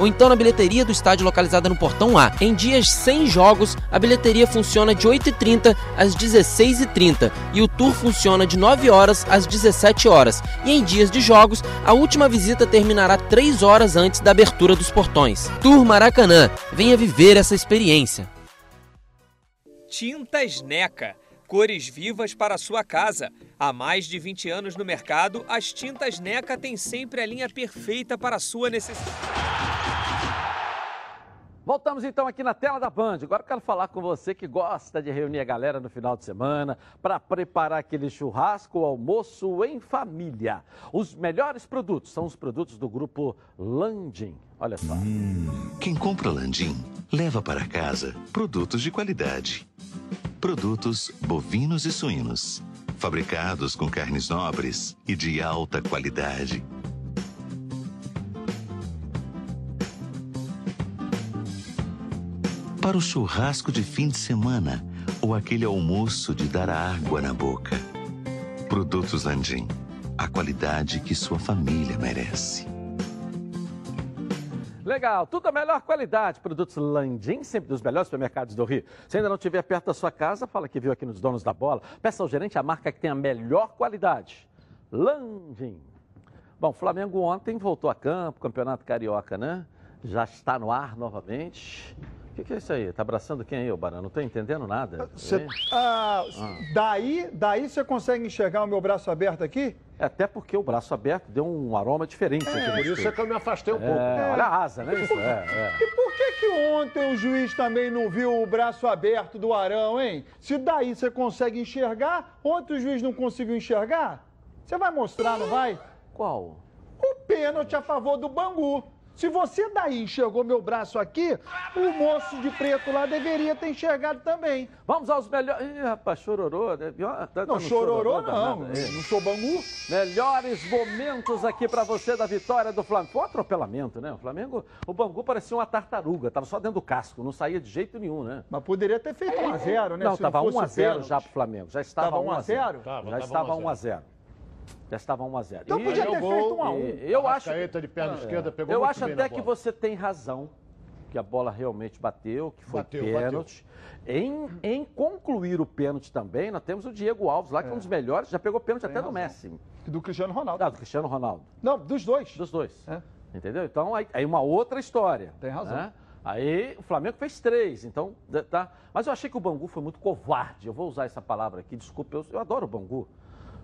Speaker 14: ou então na bilheteria do estádio localizada no Portão A. Em dias sem jogos, a bilheteria funciona de 8h30 às 16h30 e o tour funciona de 9 horas às 17 horas. E em dias de jogos, a última visita terminará 3 horas antes da abertura dos portões. Tour Maracanã, venha viver essa experiência.
Speaker 15: Tintas Neca. Cores vivas para sua casa. Há mais de 20 anos no mercado, as tintas NECA têm sempre a linha perfeita para sua necessidade.
Speaker 1: Voltamos então aqui na tela da Band. Agora eu quero falar com você que gosta de reunir a galera no final de semana para preparar aquele churrasco ou almoço em família. Os melhores produtos são os produtos do grupo Landim. Olha só.
Speaker 16: Quem compra Landim leva para casa produtos de qualidade. Produtos bovinos e suínos, fabricados com carnes nobres e de alta qualidade. Para o churrasco de fim de semana ou aquele almoço de dar água na boca. Produtos Landim, a qualidade que sua família merece.
Speaker 1: Legal, tudo a melhor qualidade. Produtos Landim, sempre dos melhores supermercados do Rio. Se ainda não estiver perto da sua casa, fala que viu aqui nos Donos da Bola. Peça ao gerente a marca que tem a melhor qualidade. Landim. Bom, Flamengo ontem voltou a campo, Campeonato Carioca, né? Já está no ar novamente. O que, que é isso aí? Tá abraçando quem aí, ô Barão? Não tô entendendo nada.
Speaker 10: Cê-
Speaker 1: Hein?
Speaker 10: ah,
Speaker 1: Ah.
Speaker 10: Daí, daí você consegue enxergar o meu braço aberto aqui?
Speaker 1: É, Até porque o braço aberto deu um aroma diferente. aqui no
Speaker 9: por isso é que eu me afastei um
Speaker 1: É,
Speaker 9: pouco.
Speaker 1: Olha a asa, né? Isso, é, é.
Speaker 10: E por que que ontem o juiz também não viu o braço aberto do Arão, hein? Se daí você consegue enxergar, ontem o juiz não conseguiu enxergar? Você vai mostrar, não vai?
Speaker 1: Qual?
Speaker 10: O pênalti a favor do Bangu. Se você daí enxergou meu braço aqui, o moço de preto lá deveria ter enxergado também.
Speaker 1: Vamos aos melhores. Ih, rapaz, chororô. Né? Tá- tá
Speaker 10: Não,
Speaker 1: no
Speaker 10: chororô não.
Speaker 1: É.
Speaker 10: Não sou bangu.
Speaker 1: Melhores momentos aqui pra você da vitória do Flamengo. Foi um atropelamento, né? O Flamengo, o Bangu parecia uma tartaruga, tava só dentro do casco, não saía de jeito nenhum, né?
Speaker 10: Mas poderia ter feito 1x0, né?
Speaker 1: Não,
Speaker 10: se
Speaker 1: tava
Speaker 10: fosse
Speaker 1: 1 a 0
Speaker 10: pênalti.
Speaker 1: já pro Flamengo. Já estava
Speaker 10: Tava
Speaker 1: 1 a 0.
Speaker 10: 1x0?
Speaker 9: Tava,
Speaker 1: Já
Speaker 9: tava
Speaker 1: estava
Speaker 9: 1
Speaker 1: 1 a 0. Já estava 1 a 0.
Speaker 10: Então podia ter feito um a um.
Speaker 1: e- Eu acho,
Speaker 9: de perna
Speaker 1: É.
Speaker 9: esquerda pegou
Speaker 1: eu acho até que você tem razão, que a bola realmente bateu, que foi
Speaker 9: Bateu,
Speaker 1: pênalti. Em, em concluir o pênalti também, nós temos o Diego Alves lá, que é um dos melhores, já pegou pênalti até do
Speaker 10: razão.
Speaker 1: Messi.
Speaker 10: Do Cristiano Ronaldo.
Speaker 1: Ah, do Cristiano Ronaldo.
Speaker 10: Não, dos dois.
Speaker 1: Dos dois.
Speaker 10: É.
Speaker 1: Entendeu? Então, aí, aí uma outra história.
Speaker 10: Tem razão.
Speaker 1: né? Aí o Flamengo fez três, então, tá. Mas eu achei que o Bangu foi muito covarde. Eu vou usar essa palavra aqui, desculpa, eu, eu adoro o Bangu.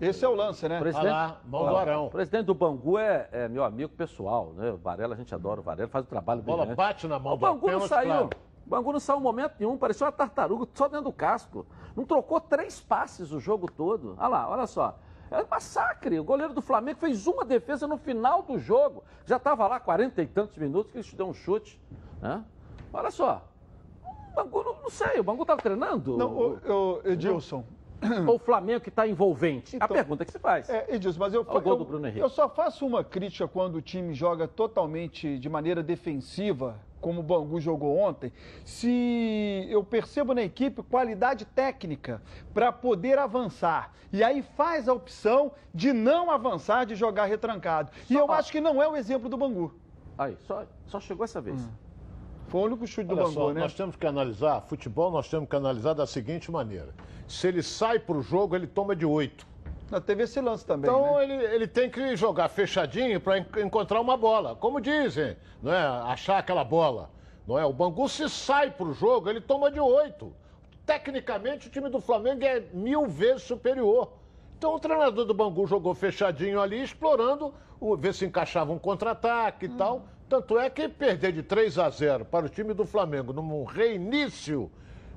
Speaker 10: Esse é o lance, né?
Speaker 1: Presidente,
Speaker 9: Olha lá, mão do
Speaker 1: Ó,
Speaker 9: Arão.
Speaker 1: O presidente do Bangu é, é meu amigo pessoal, né? O Varela, a gente adora o Varela, faz um trabalho
Speaker 9: A bola
Speaker 1: brilhante.
Speaker 9: bate na mão
Speaker 1: O
Speaker 9: do
Speaker 1: Bangu não saiu.
Speaker 9: claro.
Speaker 1: O Bangu não saiu em momento nenhum, parecia uma tartaruga só dentro do casco. Não trocou três passes o jogo todo. Olha lá, olha só. É um massacre. O goleiro do Flamengo fez uma defesa no final do jogo. Já estava lá 40 e tantos minutos que ele deu um chute. né? Olha só. O Bangu, não, não sei, o Bangu estava treinando?
Speaker 10: Não, o, o, Edilson.
Speaker 1: Ou o Flamengo que está envolvente? a
Speaker 10: Então-
Speaker 1: pergunta que se faz.
Speaker 10: É, Edilson, mas eu, eu,
Speaker 1: do Bruno Henrique.
Speaker 10: eu só faço uma crítica quando o time joga totalmente de maneira defensiva, como o Bangu jogou ontem, se eu percebo na equipe qualidade técnica para poder avançar. E aí faz a opção de não avançar, de jogar retrancado. E eu acho que não é o exemplo do Bangu.
Speaker 1: Aí, só, só chegou essa vez.
Speaker 10: Hum. Foi o único chute do
Speaker 9: Olha
Speaker 10: Bangu,
Speaker 9: só,
Speaker 10: né?
Speaker 9: nós temos que analisar, futebol nós temos que analisar da seguinte maneira. Se ele sai pro jogo, ele toma de oito.
Speaker 10: Na teve esse lance também,
Speaker 9: Então
Speaker 10: né?
Speaker 9: ele, ele tem que jogar fechadinho para encontrar uma bola. Como dizem, não é? Achar aquela bola. Não é? O Bangu se sai pro jogo, ele toma de oito. Tecnicamente, o time do Flamengo é mil vezes superior. Então o treinador do Bangu jogou fechadinho ali, explorando, o, ver se encaixava um contra-ataque e tal. Tanto é que perder de 3 a 0 para o time do Flamengo num reinício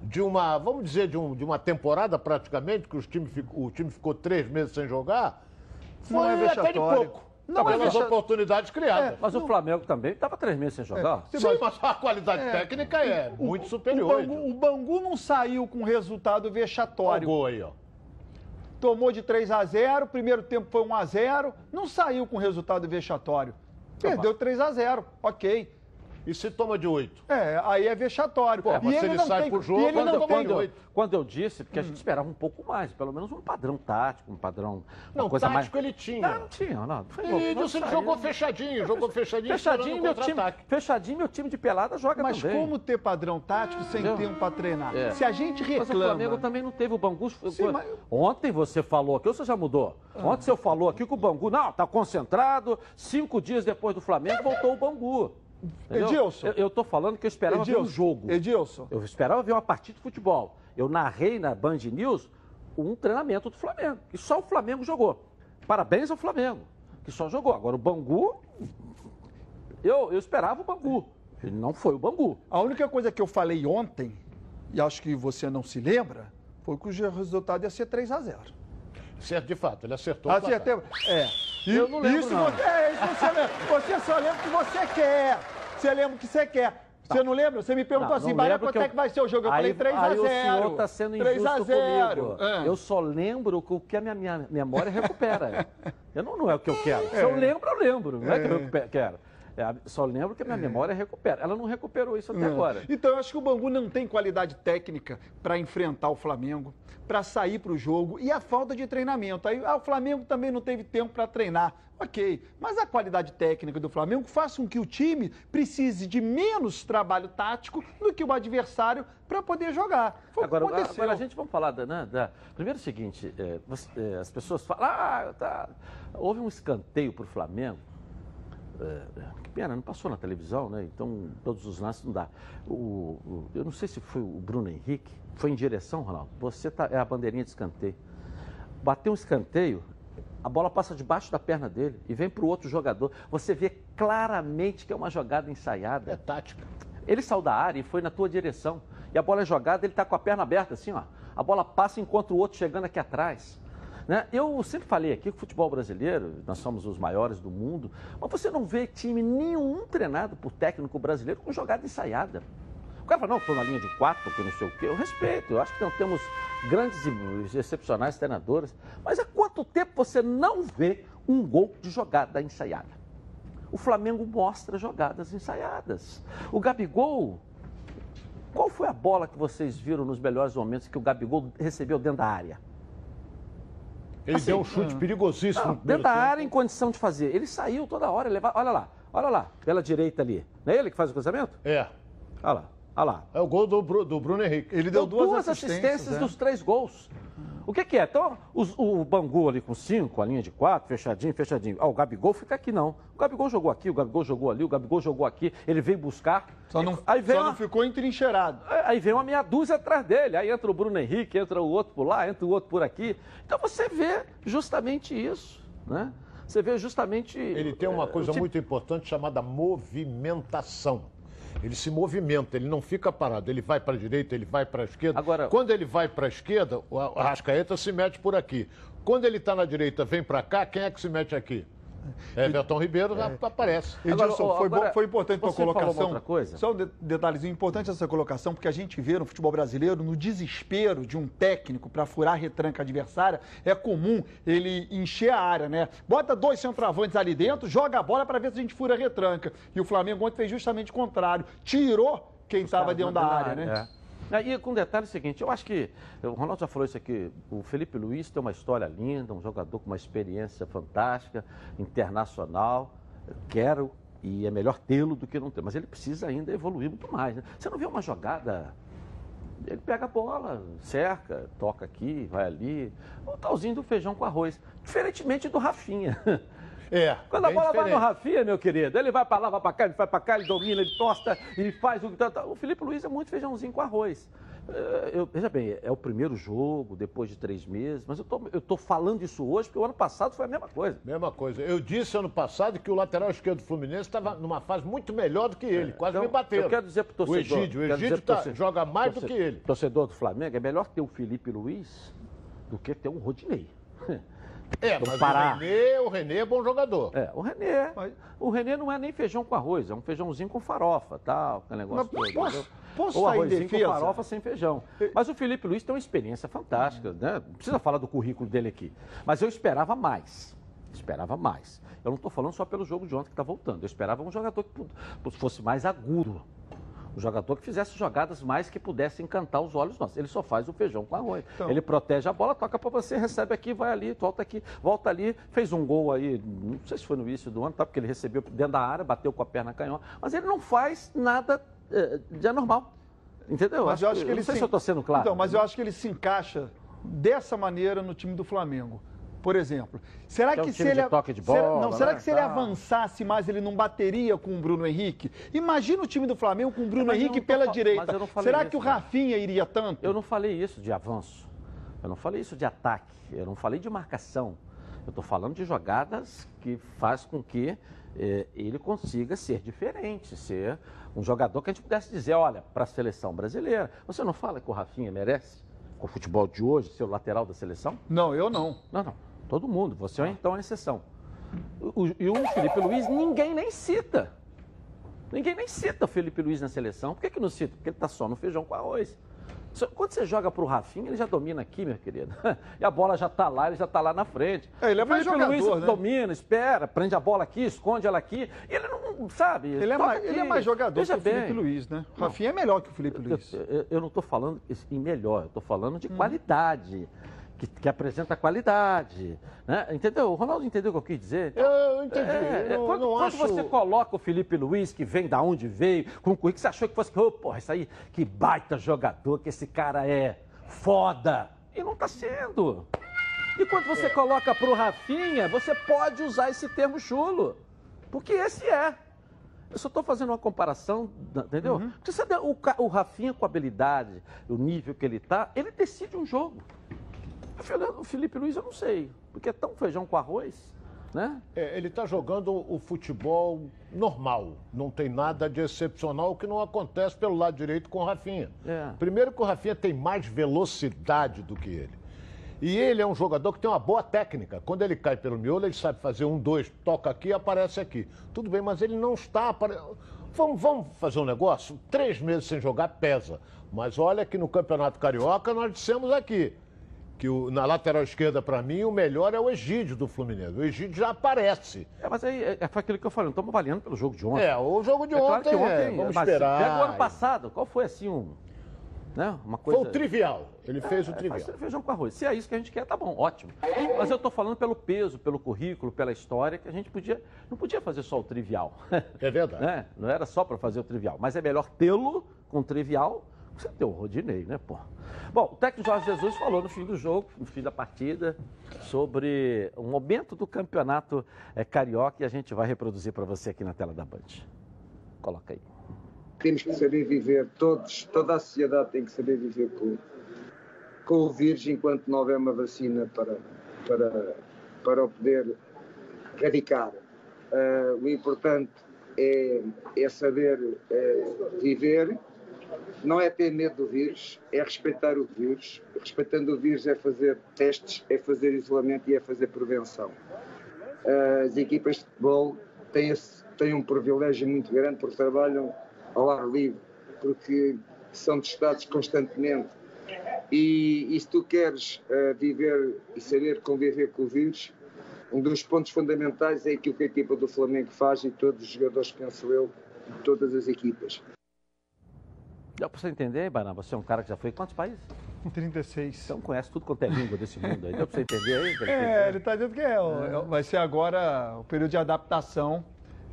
Speaker 9: de uma, vamos dizer, de, um- de uma temporada praticamente, que os time, o time ficou três meses sem jogar, foi
Speaker 10: Não é
Speaker 9: até de pouco.
Speaker 10: Não é
Speaker 9: pelas
Speaker 10: vexa-
Speaker 9: oportunidades criadas.
Speaker 1: Mas o Flamengo também estava três meses sem jogar.
Speaker 9: Sim, mas a qualidade técnica é muito superior.
Speaker 10: O Bangu, o Bangu não saiu com resultado
Speaker 9: o
Speaker 10: vexatório.
Speaker 9: gol aí, ó.
Speaker 10: Tomou de 3 a 0 primeiro tempo foi 1 a 0 não saiu com resultado vexatório. Perdeu 3 a 0 ok.
Speaker 9: E se toma de 8?
Speaker 10: É, aí é vexatório.
Speaker 9: Pô, mas se ele sai pro jogo,
Speaker 10: e ele
Speaker 1: Quando,
Speaker 10: não
Speaker 1: eu,
Speaker 10: tem,
Speaker 1: quando, eu, quando eu disse, porque a gente esperava um pouco mais, pelo menos um padrão tático, um padrão. Uma
Speaker 9: Não,
Speaker 1: coisa
Speaker 9: tático
Speaker 1: mais...
Speaker 9: ele tinha.
Speaker 1: Não, não tinha, não. Foi
Speaker 9: E
Speaker 1: não
Speaker 9: ele
Speaker 1: saiu.
Speaker 9: jogou fechadinho, jogou fechadinho,
Speaker 1: Fechadinho, meu
Speaker 9: o
Speaker 1: time, fechadinho, meu time de pelada joga
Speaker 10: Mas
Speaker 1: também.
Speaker 10: como ter padrão tático sem
Speaker 1: Entendeu?
Speaker 10: tempo para treinar?
Speaker 1: É.
Speaker 10: Se a gente
Speaker 1: Mas o
Speaker 10: reclama.
Speaker 1: Flamengo também não teve o Bangu.
Speaker 10: Sim, mas-
Speaker 1: Ontem você falou aqui, ou você já mudou? Ontem você falou aqui que o Bangu, não, tá concentrado, cinco dias depois do Flamengo, voltou o Bangu. Entendeu?
Speaker 10: Edilson.
Speaker 1: Eu, eu tô falando que eu esperava ver um
Speaker 10: Edilson,
Speaker 1: jogo.
Speaker 10: Edilson.
Speaker 1: Eu esperava ver uma partida de futebol. Eu narrei na Band News um treinamento do Flamengo, que só o Flamengo jogou. Parabéns ao Flamengo, que só jogou. Agora o Bangu, eu, eu esperava o Bangu. Ele não foi o Bangu.
Speaker 10: A única coisa que eu falei ontem, e acho que você não se lembra, foi que o resultado ia ser 3 a 0
Speaker 9: Certo, de fato, ele acertou.
Speaker 10: Acertei. É. E-
Speaker 1: Eu não lembro,
Speaker 10: isso
Speaker 1: não.
Speaker 10: Você, é, isso você lembra. Você só lembra o que você quer. Você lembra o que você quer. Você não lembra? Você me perguntou
Speaker 1: Não,
Speaker 10: assim, Bahia, quanto é que vai ser o jogo? Eu falei 3 a 0
Speaker 1: Aí o senhor está sendo
Speaker 10: 3 a
Speaker 1: injusto
Speaker 10: 0.
Speaker 1: comigo.
Speaker 10: É.
Speaker 1: Eu só lembro o que a minha, minha memória recupera. eu não, não é o que eu quero. Se eu lembro, eu lembro. Não é, que eu recupe- quero. É, só lembro que a minha memória recupera. Ela não recuperou isso até
Speaker 10: Não.
Speaker 1: agora.
Speaker 10: Então eu acho que o Bangu não tem qualidade técnica para enfrentar o Flamengo, para sair para o jogo e a falta de treinamento. Aí ah, o Flamengo também não teve tempo para treinar. Ok, mas a qualidade técnica do Flamengo faz com que o time precise de menos trabalho tático do que o adversário para poder jogar. Foi
Speaker 1: Agora,
Speaker 10: aconteceu.
Speaker 1: agora a gente vamos falar da, né, da- Primeiro é o seguinte, é, você- é, as pessoas falam, ah, tá. houve um escanteio para o Flamengo. É, que pena, não passou na televisão, né? Então todos os lances não dá. O, o- eu não sei se foi o Bruno Henrique, foi em direção, Ronaldo. Você tá, é a bandeirinha de escanteio. Bateu um escanteio, a bola passa debaixo da perna dele e vem para o outro jogador. Você vê claramente que é uma jogada ensaiada.
Speaker 9: É tática.
Speaker 1: Ele saiu da área e foi na tua direção. E a bola é jogada, ele está com a perna aberta assim, ó. A bola passa enquanto o outro chegando aqui atrás. Né? Eu sempre falei aqui que o futebol brasileiro, nós somos os maiores do mundo, mas você não vê time nenhum treinado por técnico brasileiro com jogada ensaiada. O cara fala, não, estou na linha de quatro, porque não sei o quê. Eu respeito, eu acho que não temos grandes e excepcionais treinadores. Mas há quanto tempo você não vê um gol de jogada ensaiada? O Flamengo mostra jogadas ensaiadas. O Gabigol, qual foi a bola que vocês viram nos melhores momentos que o Gabigol recebeu dentro da área?
Speaker 9: Ele assim, deu um chute hum. perigosíssimo. Não,
Speaker 1: dentro da área em condição de fazer. Ele saiu toda hora. Leva... Olha lá, olha lá, pela direita ali. Não é ele que faz o cruzamento?
Speaker 9: É.
Speaker 1: Olha lá, olha lá.
Speaker 9: É o gol do, do Bruno Henrique.
Speaker 1: Ele deu, deu duas, duas assistências, assistências é. dos três gols. O que, que é? Então, os, o Bangu ali com cinco, a linha de quatro, fechadinho, fechadinho. Ah, o Gabigol fica aqui não. O Gabigol jogou aqui, o Gabigol jogou ali, o Gabigol jogou aqui. Ele veio buscar.
Speaker 10: Só não, aí só uma, não ficou entrincheirado.
Speaker 1: É, aí vem uma meia dúzia atrás dele. Aí entra o Bruno Henrique, entra o outro por lá, entra o outro por aqui. Então você vê justamente isso, né? Você vê justamente...
Speaker 9: Ele tem uma coisa tipo... muito importante chamada movimentação. Ele se movimenta, ele não fica parado. Ele vai para a direita, ele vai para a esquerda. Agora, Quando ele vai para a esquerda, o Arrascaeta se mete por aqui. Quando ele está na direita, vem para cá, quem é que se mete aqui? É, Everton Ribeiro é. aparece.
Speaker 10: Edilson, agora, foi, agora, foi importante a colocação. Outra coisa? Só um detalhezinho importante essa colocação, porque a gente vê no futebol brasileiro, no desespero de um técnico para furar a retranca adversária, é comum ele encher a área, né? Bota dois centroavantes ali dentro, joga a bola para ver se a gente fura a retranca. E o Flamengo ontem fez justamente o contrário. Tirou quem estava dentro da área, né? É.
Speaker 1: E com o detalhe seguinte, eu acho que, o Ronaldo já falou isso aqui, o Felipe Luiz tem uma história linda, um jogador com uma experiência fantástica, internacional, quero e é melhor tê-lo do que não ter, mas ele precisa ainda evoluir muito mais. Né? Você não vê uma jogada ele pega a bola, cerca, toca aqui, vai ali. O talzinho do feijão com arroz. Diferentemente do Rafinha. *laughs*
Speaker 9: É.
Speaker 1: Quando a bola diferente. vai no Rafinha, meu querido, ele vai para lá, vai para cá, ele vai para cá, ele domina, ele tosta, ele faz o. O Felipe Luiz é muito feijãozinho com arroz. É, eu, veja bem, é o primeiro jogo, depois de três meses, mas eu tô, eu tô falando isso hoje porque o ano passado foi a mesma coisa.
Speaker 9: Mesma coisa. Eu disse ano passado que o lateral esquerdo do Fluminense estava numa fase muito melhor do que ele, é, quase então, me bateram.
Speaker 1: Eu quero dizer pro torcedor.
Speaker 9: O Egídio, o Egídio tá, joga mais do que ele.
Speaker 1: Torcedor do Flamengo, é melhor ter o Felipe Luiz do que ter um Rodinei.
Speaker 9: É, mas Pará. o Renê, o é bom jogador.
Speaker 1: É, o Renê, mas... o Renê não é nem feijão com arroz, é um feijãozinho com farofa, tal, aquele negócio mas, todo. Posso, posso Ou arrozinho com farofa sem feijão. Mas o Felipe Luiz tem uma experiência fantástica, né? Não precisa falar do currículo dele aqui. Mas eu esperava mais. Esperava mais. Eu não estou falando só pelo jogo de ontem que está voltando. Eu esperava um jogador que fosse mais agudo um jogador que fizesse jogadas mais que pudessem encantar os olhos nossos. Ele só faz o feijão com arroz. Então... Ele protege a bola, toca para você, recebe aqui, vai ali, volta aqui, volta ali. Fez um gol aí, não sei se foi no início do ano, tá? porque ele recebeu dentro da área, bateu com a perna canhota. Mas ele não faz nada é, de anormal. Entendeu?
Speaker 10: Mas eu acho que, que ele
Speaker 1: não sei
Speaker 10: se...
Speaker 1: se eu estou sendo claro.
Speaker 10: Então, mas eu acho que ele se encaixa dessa maneira no time do Flamengo por exemplo. Será que,
Speaker 1: que
Speaker 10: é um se ele
Speaker 1: toque de bola,
Speaker 10: será, não,
Speaker 1: né?
Speaker 10: será que se ele avançasse mais ele não bateria com o Bruno Henrique? Imagina o time do Flamengo com o Bruno Henrique pela direita. Será isso, que o Rafinha iria tanto?
Speaker 1: Eu não falei isso de avanço. Eu não falei isso de ataque. Eu não falei de marcação. Eu estou falando de jogadas que faz com que eh, ele consiga ser diferente, ser um jogador que a gente pudesse dizer, olha, para a seleção brasileira. Você não fala que o Rafinha merece? Com o futebol de hoje, ser o lateral da seleção?
Speaker 10: Não, eu não.
Speaker 1: Não, não. Todo mundo. Você é então a exceção. O, e o Felipe Luiz, ninguém nem cita. Ninguém nem cita o Felipe Luiz na seleção. Por que, que não cita? Porque ele está só no feijão com arroz. Quando você joga para o Rafinha, ele já domina aqui, meu querido. *laughs* E a bola já está lá, ele já está lá na frente.
Speaker 10: É, ele é mais Felipe jogador,
Speaker 1: Luiz
Speaker 10: né?
Speaker 1: domina, espera, prende a bola aqui, esconde ela aqui. Ele não, sabe...
Speaker 10: Ele é, mais, ele é mais jogador Veja que o bem. Felipe Luiz, né? O Rafinha é melhor que o Felipe Luiz.
Speaker 1: Eu, eu, eu não estou falando em melhor, eu estou falando de hum. qualidade que, que apresenta qualidade. Né? Entendeu? O Ronaldo entendeu o que eu quis dizer?
Speaker 9: Eu entendi. É,
Speaker 1: eu quando, não quando acho... você coloca o Felipe Luiz, que vem da onde veio, com o que você achou que fosse, oh, porra, isso aí, que baita jogador que esse cara é. Foda. E não está sendo. E quando você é. coloca para o Rafinha, você pode usar esse termo chulo. Porque esse é. Eu só estou fazendo uma comparação, entendeu? Uhum. Porque você, o, o Rafinha com a habilidade, o nível que ele está, ele decide um jogo. O Felipe Luiz eu não sei, porque é tão feijão com arroz. Né?
Speaker 9: É, ele está jogando o futebol normal, não tem nada de excepcional, o que não acontece pelo lado direito com o Rafinha. É. Primeiro que o Rafinha tem mais velocidade do que ele. E ele é um jogador que tem uma boa técnica. Quando ele cai pelo miolo, ele sabe fazer um, dois, toca aqui e aparece aqui. Tudo bem, mas ele não está. Apare... Vamos, vamos fazer um negócio? Três meses sem jogar pesa. Mas olha que no Campeonato Carioca nós dissemos aqui que o, na lateral esquerda, para mim, o melhor é o Egídio do Fluminense. O Egídio já aparece.
Speaker 1: É, mas aí é, foi aquilo que eu falei, não estamos avaliando pelo jogo de ontem.
Speaker 9: É, o jogo de
Speaker 1: é claro
Speaker 9: ontem,
Speaker 1: que ontem
Speaker 9: é, vamos
Speaker 1: mas,
Speaker 9: esperar.
Speaker 1: Pega o ano passado, qual foi assim um. Né, uma coisa...
Speaker 9: Foi o trivial. Ele fez o
Speaker 1: É,
Speaker 9: trivial.
Speaker 1: faz feijão com arroz. Se é isso que a gente quer, tá bom, ótimo. Mas eu estou falando pelo peso, pelo currículo, pela história, que a gente podia. Não podia fazer só o trivial.
Speaker 9: É verdade. *laughs*
Speaker 1: né? Não era só para fazer o trivial. Mas é melhor tê-lo com o trivial você ter o Rodinei, né, pô? Bom, o técnico Jorge Jesus falou no fim do jogo, no fim da partida, sobre o momento do campeonato é, carioca e a gente vai reproduzir para você aqui na tela da Band. Coloca aí.
Speaker 17: Temos que saber viver, todos, toda a sociedade tem que saber viver com, com o vírus enquanto não houver uma vacina para, para, para o poder erradicar. Ah, o importante é, é saber eh, viver, não é ter medo do vírus, é respeitar o vírus. Respeitando o vírus é fazer testes, é fazer isolamento e é fazer prevenção. As equipas de futebol têm, esse- têm um privilégio muito grande porque trabalham ao ar livre, porque são testados constantemente. E, e se tu queres ah, viver e saber conviver com o vírus, um dos pontos fundamentais é aquilo que a equipa do Flamengo faz e todos os jogadores, penso eu, de todas as equipas.
Speaker 1: Dá para você entender, Barão? Você é um cara que já foi em quantos países?
Speaker 10: Em 36.
Speaker 1: Então conhece tudo quanto é língua desse mundo aí. Deu para você entender aí?
Speaker 10: É, ele está dizendo que é, é, vai ser agora o período de adaptação,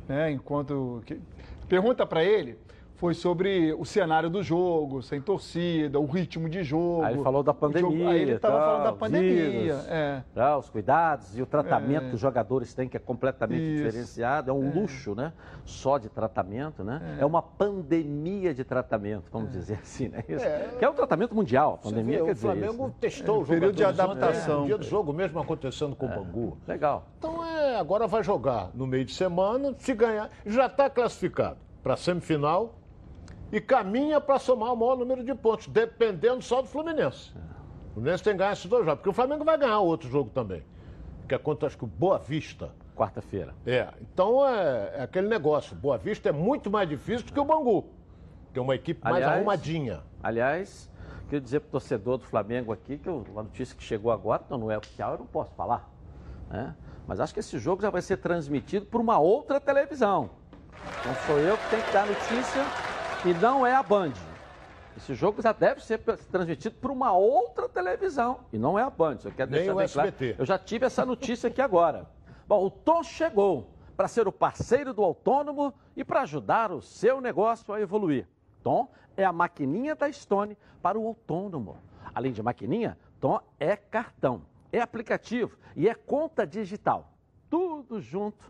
Speaker 10: né? Enquanto. que- Pergunta para ele foi sobre o cenário do jogo, sem torcida, o ritmo de jogo.
Speaker 1: Aí ele falou da
Speaker 10: o jogo-
Speaker 1: pandemia.
Speaker 10: Aí ele estava falando da pandemia.
Speaker 1: vírus,
Speaker 10: é.
Speaker 1: tal, os cuidados e o tratamento
Speaker 10: É.
Speaker 1: que os jogadores têm, que é completamente
Speaker 10: Isso.
Speaker 1: diferenciado. É um
Speaker 10: É.
Speaker 1: luxo, né? Só de tratamento, né? É, uma pandemia de tratamento, vamos dizer assim, né? Isso.
Speaker 9: É.
Speaker 1: Que é um tratamento mundial. A pandemia
Speaker 9: vê,
Speaker 1: quer
Speaker 9: o
Speaker 1: dizer
Speaker 9: Flamengo
Speaker 1: isso, né?
Speaker 9: testou
Speaker 10: É,
Speaker 9: o
Speaker 10: período de adaptação.
Speaker 9: No dia do jogo mesmo acontecendo com o Bangu.
Speaker 1: Legal.
Speaker 9: Então é, agora vai jogar no meio de semana, se ganhar, já está classificado para a semifinal e caminha para somar o maior número de pontos, dependendo só do Fluminense. O Fluminense tem que ganhar esses dois jogos, porque o Flamengo vai ganhar outro jogo também, que é contra, acho que o Boa Vista.
Speaker 1: Quarta-feira.
Speaker 9: É, então é, é aquele negócio, Boa Vista é muito mais difícil do que o Bangu, que é uma equipe mais
Speaker 1: Aliás,
Speaker 9: arrumadinha.
Speaker 1: Aliás, queria dizer para o torcedor do Flamengo aqui que eu- a notícia que chegou agora, então não é oficial, eu não posso falar. né? Mas acho que esse jogo já vai ser transmitido por uma outra televisão. Então sou eu que tenho que dar a notícia e não é a Band. Esse jogo já deve ser transmitido por uma outra televisão e não é a Band. Eu quero
Speaker 9: Nem
Speaker 1: deixar
Speaker 9: o
Speaker 1: bem claro. Eu já tive essa notícia aqui agora. Bom, o Tom chegou para ser o parceiro do autônomo e para ajudar o seu negócio a evoluir. Tom é a maquininha da Stone para o autônomo. Além de maquininha, Tom é cartão, é aplicativo e é conta digital. Tudo junto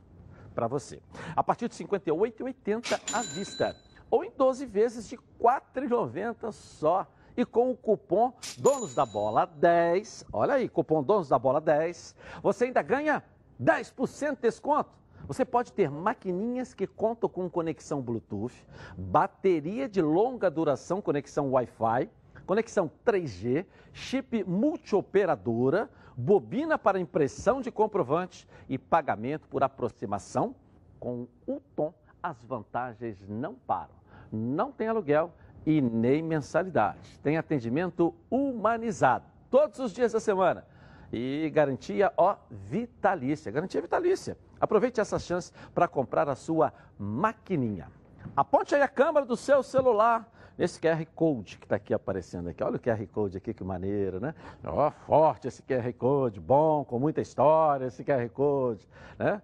Speaker 1: para você. A partir de R$ 58,80 à vista. Ou em 12 vezes de R$ 4,90 só. E com o cupom Donos da Bola 10, olha aí, cupom Donos da Bola 10, você ainda ganha 10% de desconto. Você pode ter maquininhas que contam com conexão Bluetooth, bateria de longa duração, conexão Wi-Fi, conexão 3G, chip multioperadora, bobina para impressão de comprovante e pagamento por aproximação. Com o Tom, as vantagens não param. Não tem aluguel e nem mensalidade. Tem atendimento humanizado todos os dias da semana. E garantia, ó, vitalícia. Garantia vitalícia. Aproveite essa chance para comprar a sua maquininha. Aponte aí a câmera do seu celular nesse QR Code que está aqui aparecendo aqui. Olha o QR Code aqui, que maneiro, né? Ó, forte esse QR Code, bom, com muita história esse QR Code, né?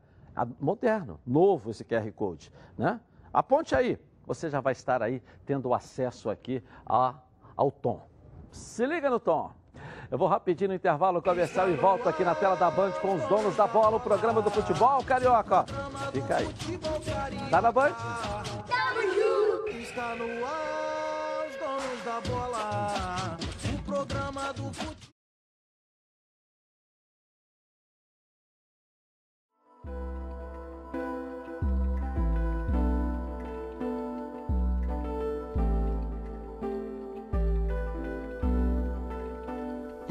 Speaker 1: Moderno, novo esse QR Code, né? Aponte aí, você já vai estar aí tendo acesso aqui a, ao Tom. Se liga no Tom. Eu vou rapidinho no intervalo comercial e volto aqui na tela da Band com os donos da bola, o programa do futebol carioca. Fica aí. Tá na Band?
Speaker 6: Está no ar, os donos da bola. O programa do futebol.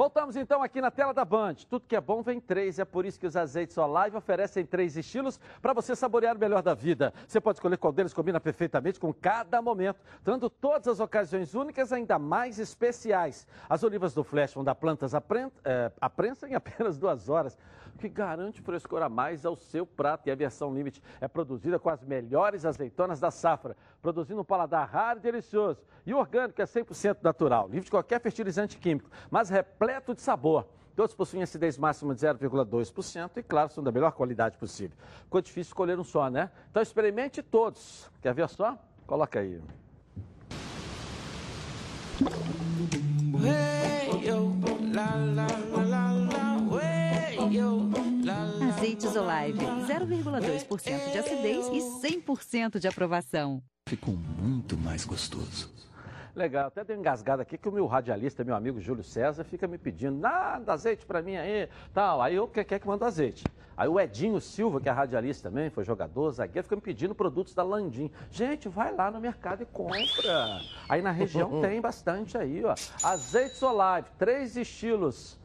Speaker 1: Voltamos então aqui na tela da Band. Tudo que é bom vem três. É por isso que os azeites Olive oferecem três estilos para você saborear o melhor da vida. Você pode escolher qual deles combina perfeitamente com cada momento, dando todas as ocasiões únicas ainda mais especiais. As olivas do Flash vão dar plantas à eh, prensa em *laughs* apenas duas horas, que garante frescor a mais ao seu prato. E a versão Limite é produzida com as melhores azeitonas da safra, produzindo um paladar raro e delicioso. E orgânico é 100% natural, livre de qualquer fertilizante químico, mas repleto de sabor. Todos possuem acidez máxima de 0,2% e, claro, são da melhor qualidade possível. Ficou difícil escolher um só, né? Então experimente todos. Quer ver só? Coloca aí.
Speaker 18: Azeites Olive, 0,2% de acidez e 100% de aprovação.
Speaker 19: Ficou muito mais gostoso.
Speaker 1: Legal, até deu engasgado aqui que o meu radialista, meu amigo Júlio César, fica me pedindo, nada, azeite pra mim aí, tal. Aí eu quer, que manda azeite. Aí o Edinho Silva, que é radialista também, foi jogador, zagueiro, fica me pedindo produtos da Landim. Gente, vai lá no mercado e compra. Aí na região *laughs* tem bastante aí, ó. Azeites Olive, três estilos,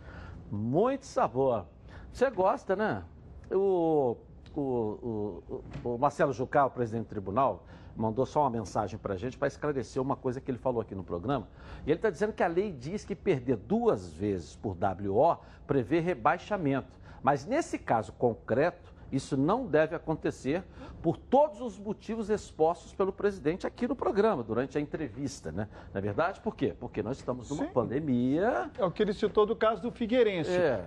Speaker 1: muito sabor. Você gosta, né? O, o, o, o Marcelo Jucá, o presidente do tribunal, mandou só uma mensagem para a gente para esclarecer uma coisa que ele falou aqui no programa. E ele está dizendo que a lei diz que perder duas vezes por WO prevê rebaixamento. Mas nesse caso concreto, isso não deve acontecer por todos os motivos expostos pelo presidente aqui no programa, durante a entrevista, né? Na verdade, por quê? Porque nós estamos numa
Speaker 10: Sim.
Speaker 1: pandemia.
Speaker 10: É o que ele citou do caso do Figueirense.
Speaker 1: É.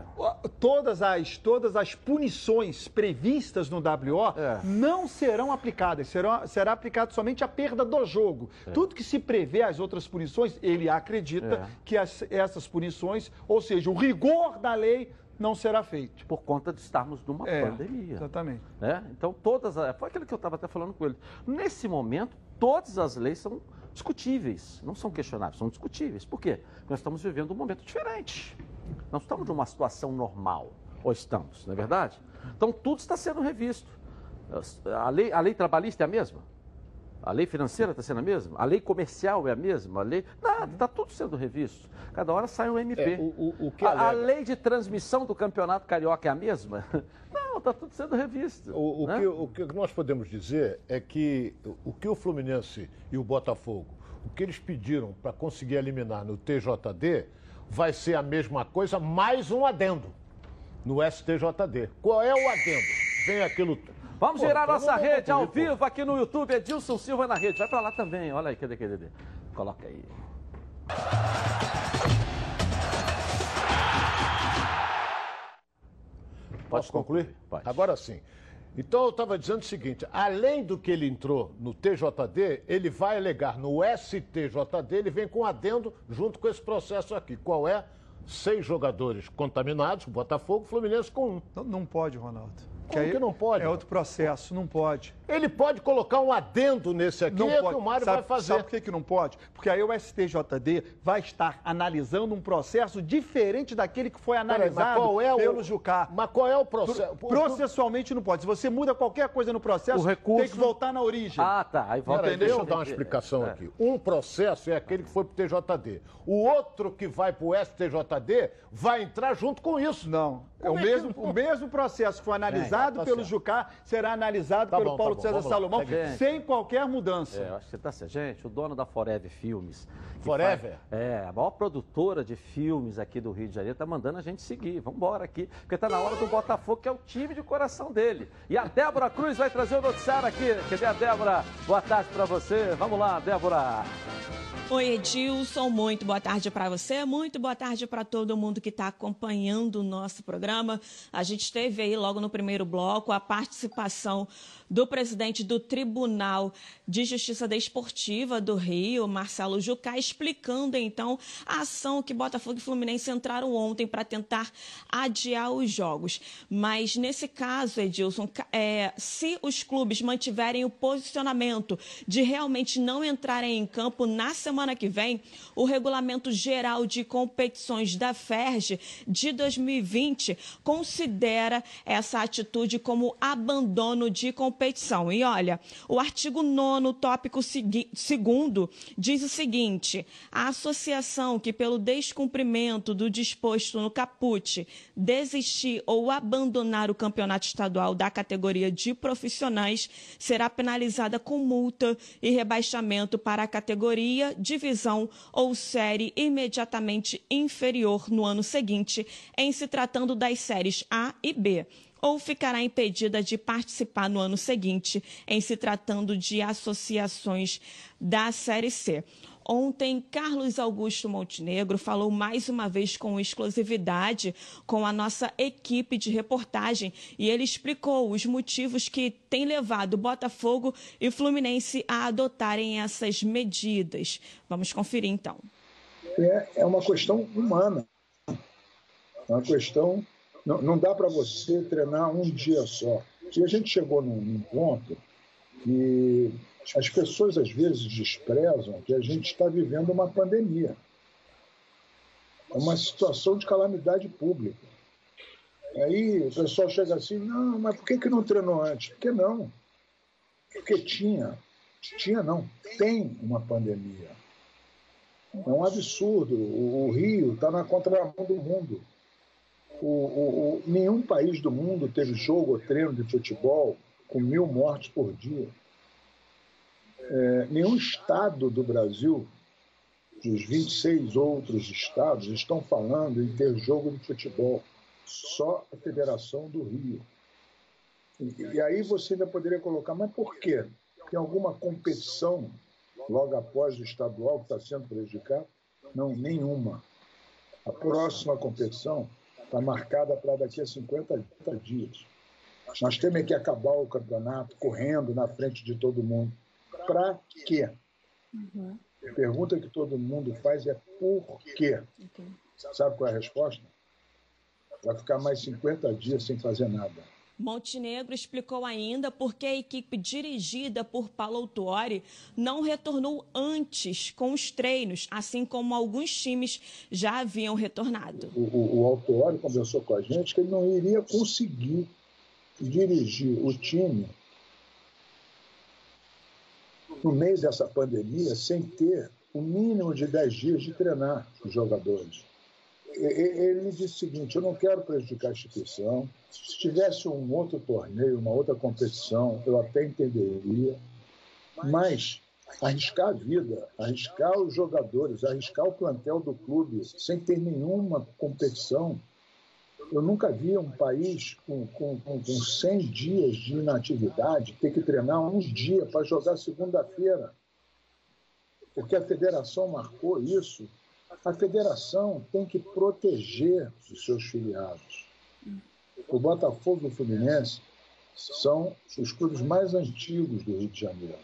Speaker 10: Todas as, todas as punições previstas no WO
Speaker 1: É.
Speaker 10: não serão aplicadas. Serão, será aplicado somente a perda do jogo.
Speaker 1: É.
Speaker 10: Tudo que se prevê as outras punições, ele acredita
Speaker 1: É.
Speaker 10: que as- essas punições, ou seja, o rigor da lei, não será feito.
Speaker 1: Por conta de estarmos numa
Speaker 10: É,
Speaker 1: pandemia.
Speaker 10: Exatamente.
Speaker 1: né? Então, todas. as- Foi aquilo que eu estava até falando com ele. Nesse momento, todas as leis são discutíveis, não são questionáveis, são discutíveis. Por quê? Porque nós estamos vivendo um momento diferente. Não estamos numa situação normal. Ou estamos, não é verdade? Então, tudo está sendo revisto. A lei, a lei trabalhista é a mesma? A lei financeira está sendo a mesma? A lei comercial é a mesma? A lei. Nada, está tudo sendo revisto. Cada hora sai um MP.
Speaker 9: É, o- o- o
Speaker 1: a, a lei de transmissão do campeonato carioca é a mesma? *laughs* Não, está tudo sendo revisto. Né?
Speaker 9: que, o que nós podemos dizer é que o que o Fluminense e o Botafogo, o que eles pediram para conseguir eliminar no TJD, vai ser a mesma coisa, mais um adendo no STJD. Qual é o adendo? Vem aquilo.
Speaker 1: Vamos
Speaker 9: Pô,
Speaker 1: girar nossa rede ao
Speaker 9: concluir,
Speaker 1: vivo aqui no YouTube. Edilson Silva na rede. Vai pra lá também. Olha aí, cadê, cadê, cadê? Coloca aí.
Speaker 9: Posso concluir? Agora sim. Então eu estava dizendo o seguinte: além do que ele entrou no TJD, ele vai alegar no STJD, ele vem com adendo junto com esse processo aqui. Qual é? Seis jogadores contaminados, Botafogo, Fluminense com um.
Speaker 10: Não, não pode, Ronaldo.
Speaker 9: Como que não pode?
Speaker 10: É outro processo, não pode.
Speaker 9: Ele pode colocar um adendo nesse aqui,
Speaker 10: Não
Speaker 9: é o
Speaker 10: pode.
Speaker 9: que o Mário
Speaker 10: sabe,
Speaker 9: vai fazer.
Speaker 10: Sabe por que, que não pode? Porque aí o STJD vai estar analisando um processo diferente daquele que foi analisado
Speaker 9: qual é o-
Speaker 10: pelo Jucá.
Speaker 9: Mas qual é o processo?
Speaker 10: Pro- Processualmente não pode. Se você muda qualquer coisa no processo,
Speaker 9: O recurso-
Speaker 10: tem que voltar na origem.
Speaker 1: Ah, tá. Aí volta
Speaker 9: Peraí, deixa eu dar uma explicação
Speaker 1: É.
Speaker 9: aqui. Um processo é aquele que foi para o TJD. O outro que vai para o STJD vai entrar junto com isso.
Speaker 10: Não. É o
Speaker 9: é
Speaker 10: mesmo, o mesmo processo que foi analisado
Speaker 9: É, tá
Speaker 10: pelo
Speaker 9: certo.
Speaker 10: Jucá será analisado
Speaker 1: Tá
Speaker 10: pelo
Speaker 1: bom,
Speaker 10: Paulo César
Speaker 1: vamos.
Speaker 10: Salomão,
Speaker 1: Gente.
Speaker 10: sem qualquer mudança.
Speaker 1: É, eu acho que você tá certo. Gente, o dono da Forever Filmes.
Speaker 9: Forever?
Speaker 1: faz- é, a maior produtora de filmes aqui do Rio de Janeiro, tá mandando a gente seguir. Vamos embora aqui, porque tá na hora do Botafogo, que é o time de coração dele. E a Débora Cruz vai trazer o noticiário aqui. Cadê a Débora? Boa tarde pra você. Vamos lá, Débora.
Speaker 3: Oi, Edilson, muito boa tarde para você, muito boa tarde para todo mundo que está acompanhando o nosso programa. A gente teve aí logo no primeiro bloco a participação do presidente do Tribunal de Justiça Desportiva do Rio, Marcelo Jucá, explicando então a ação que Botafogo e Fluminense entraram ontem para tentar adiar os jogos. Mas nesse caso, Edilson, é, se os clubes mantiverem o posicionamento de realmente não entrarem em campo na semana que vem, o Regulamento Geral de Competições da FERJ de 2020 considera essa atitude como abandono de competição. E olha, o artigo 9 tópico segui- segundo, diz o seguinte: a associação que, pelo descumprimento do disposto no caput, desistir ou abandonar o campeonato estadual da categoria de profissionais será penalizada com multa e rebaixamento para a categoria, divisão ou série imediatamente inferior no ano seguinte, em se tratando das séries A e B ou ficará impedida de participar no ano seguinte, em se tratando de associações da Série C. Ontem, Carlos Augusto Montenegro falou mais uma vez com exclusividade com a nossa equipe de reportagem e ele explicou os motivos que têm levado Botafogo e Fluminense a adotarem essas medidas. Vamos conferir então.
Speaker 20: é, é uma questão humana. É uma questão. Não, não dá para você treinar um dia só. E a gente chegou num, num ponto que as pessoas às vezes desprezam que a gente está vivendo uma pandemia. É uma situação de calamidade pública. Aí o pessoal chega assim, não, mas por que, que não treinou antes? Por que não? Porque tinha. Tinha não, tem uma pandemia. É um absurdo. O, Rio está na contramão do mundo. O, o- o- nenhum país do mundo teve jogo ou treino de futebol com mil mortes por dia. É, nenhum estado do Brasil, dos 26 outros estados, estão falando em ter jogo de futebol. Só a Federação do Rio. E, e aí você ainda poderia colocar, mas por quê? Tem alguma competição logo após o estadual que está sendo prejudicado? Não, nenhuma. A próxima competição está marcada para daqui a 50 dias. Nós temos que acabar o campeonato correndo na frente de todo mundo. Para quê? A pergunta que todo mundo faz é por quê? Sabe qual é a resposta? vai ficar mais 50 dias sem fazer nada.
Speaker 3: Montenegro explicou ainda por que a equipe dirigida por Paulo Autuori não retornou antes com os treinos, assim como alguns times já haviam retornado.
Speaker 20: O, o, o Autuori conversou com a gente que ele não iria conseguir dirigir o time no meio dessa pandemia sem ter o mínimo de 10 dias de treinar os jogadores ele disse o seguinte: eu não quero prejudicar a instituição. Se tivesse um outro torneio, uma outra competição, eu até entenderia. Mas arriscar a vida, arriscar os jogadores, arriscar o plantel do clube sem ter nenhuma competição. Eu nunca vi um país com, com, com 100 dias de inatividade ter que treinar um dia para jogar segunda-feira. Porque a federação marcou isso a federação tem que proteger os seus filiados. O Botafogo e o Fluminense são os clubes mais antigos do Rio de Janeiro.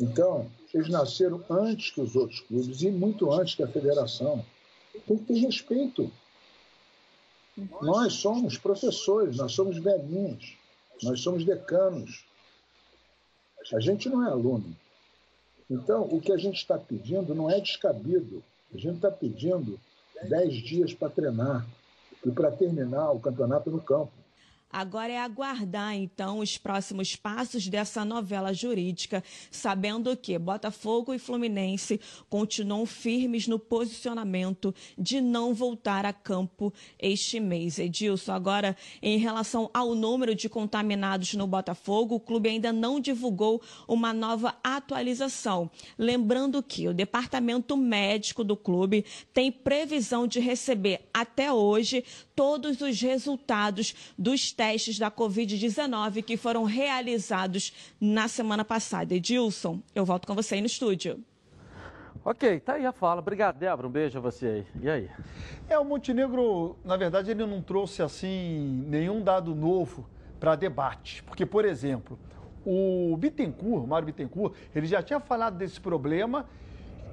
Speaker 20: Então, eles nasceram antes que os outros clubes e muito antes que a federação. Tem que ter respeito. Nós somos professores, nós somos velhinhos, nós somos decanos. A gente não é aluno. Então, o que a gente está pedindo não é descabido. A gente está pedindo 10 dias para treinar e para terminar o campeonato no campo.
Speaker 3: Agora é aguardar, então, os próximos passos dessa novela jurídica, sabendo que Botafogo e Fluminense continuam firmes no posicionamento de não voltar a campo este mês. Edilson, agora, em relação ao número de contaminados no Botafogo, o clube ainda não divulgou uma nova atualização. Lembrando que o departamento médico do clube tem previsão de receber até hoje todos os resultados dos testes da Covid-19 que foram realizados na semana passada. Edilson, eu volto com você aí no estúdio.
Speaker 1: Ok, tá aí a fala. Obrigado, Débora. Um beijo a você aí. E aí?
Speaker 10: É, o Montenegro, na verdade, ele não trouxe assim nenhum dado novo para debate. Porque, por exemplo, o Bittencourt, o Mário Bittencourt, ele já tinha falado desse problema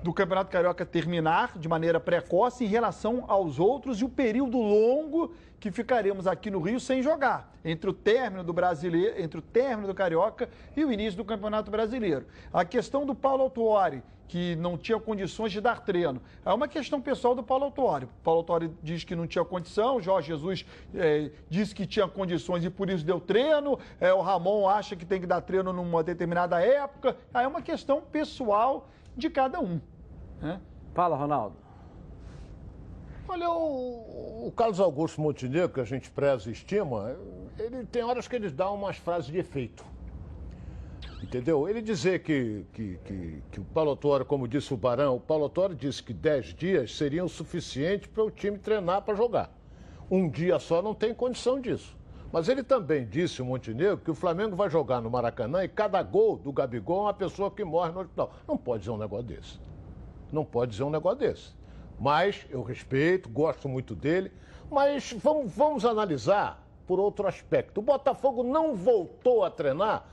Speaker 10: do Campeonato Carioca terminar de maneira precoce em relação aos outros e o período longo que ficaremos aqui no Rio sem jogar, entre o término do brasileiro, entre o término do Carioca e o início do Campeonato Brasileiro. A questão do Paulo Autuori, que não tinha condições de dar treino, é uma questão pessoal do Paulo Autuori. Paulo Autuori diz que não tinha condição, Jorge Jesus é, que tinha condições e por isso deu treino, é, o Ramon acha que tem que dar treino numa determinada época. Aí é uma questão pessoal de cada um.
Speaker 1: Né? Fala, Ronaldo.
Speaker 9: Olha, o, o, Carlos Augusto Montenegro, que a gente preza e estima, ele tem horas que ele dá umas frases de efeito. Entendeu? Ele dizer que, que, que, que o Paulo Torre, como disse o Barão, o Paulo Torre disse que 10 dias seriam suficientes para o time treinar para jogar. Um dia só não tem condição disso. Mas ele também disse, o Montenegro, que o Flamengo vai jogar no Maracanã e cada gol do Gabigol é uma pessoa que morre no hospital. Não pode dizer um negócio desse não pode dizer um negócio desse. Mas eu respeito, gosto muito dele. Mas vamos, vamos analisar por outro aspecto. O Botafogo não voltou a treinar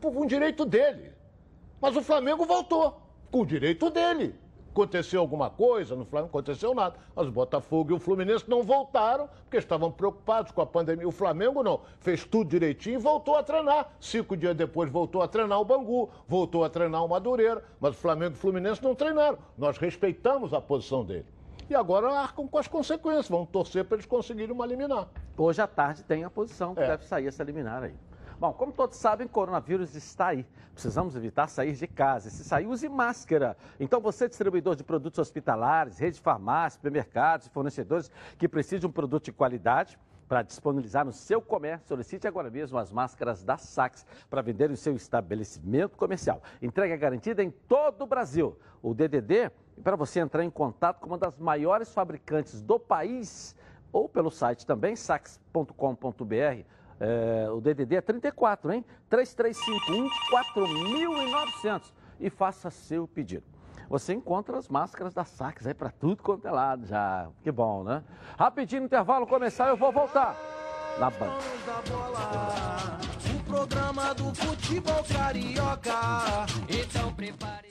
Speaker 9: por um direito dele. Mas o Flamengo voltou com o direito dele. Aconteceu alguma coisa no Flamengo? Aconteceu nada. Mas o Botafogo e o Fluminense não voltaram porque estavam preocupados com a pandemia. O Flamengo não. Fez tudo direitinho e voltou a treinar. Cinco dias depois voltou a treinar o Bangu, voltou a treinar o Madureira. Mas o Flamengo e o Fluminense não treinaram. Nós respeitamos a posição dele. E agora arcam com as consequências. Vão torcer para eles conseguirem uma liminar.
Speaker 1: Hoje à tarde tem a posição que é. deve sair essa liminar aí. Bom, como todos sabem, coronavírus está aí. Precisamos evitar sair de casa. Se sair, use máscara. Então, você, distribuidor de produtos hospitalares, rede de farmácias, supermercados e fornecedores que precisam de um produto de qualidade, para disponibilizar no seu comércio, solicite agora mesmo as máscaras da Sax para vender no seu estabelecimento comercial. Entrega garantida em todo o Brasil. O DDD, para você entrar em contato com uma das maiores fabricantes do país, ou pelo site também, sax.com.br é, o DDD é 34, hein? 3351 4900 e faça seu pedido. Você encontra as máscaras da Sax aí para tudo quanto é lado já. Que bom, né? Rapidinho, intervalo começar, eu vou voltar na banda. O programa do futebol carioca. Então prepare.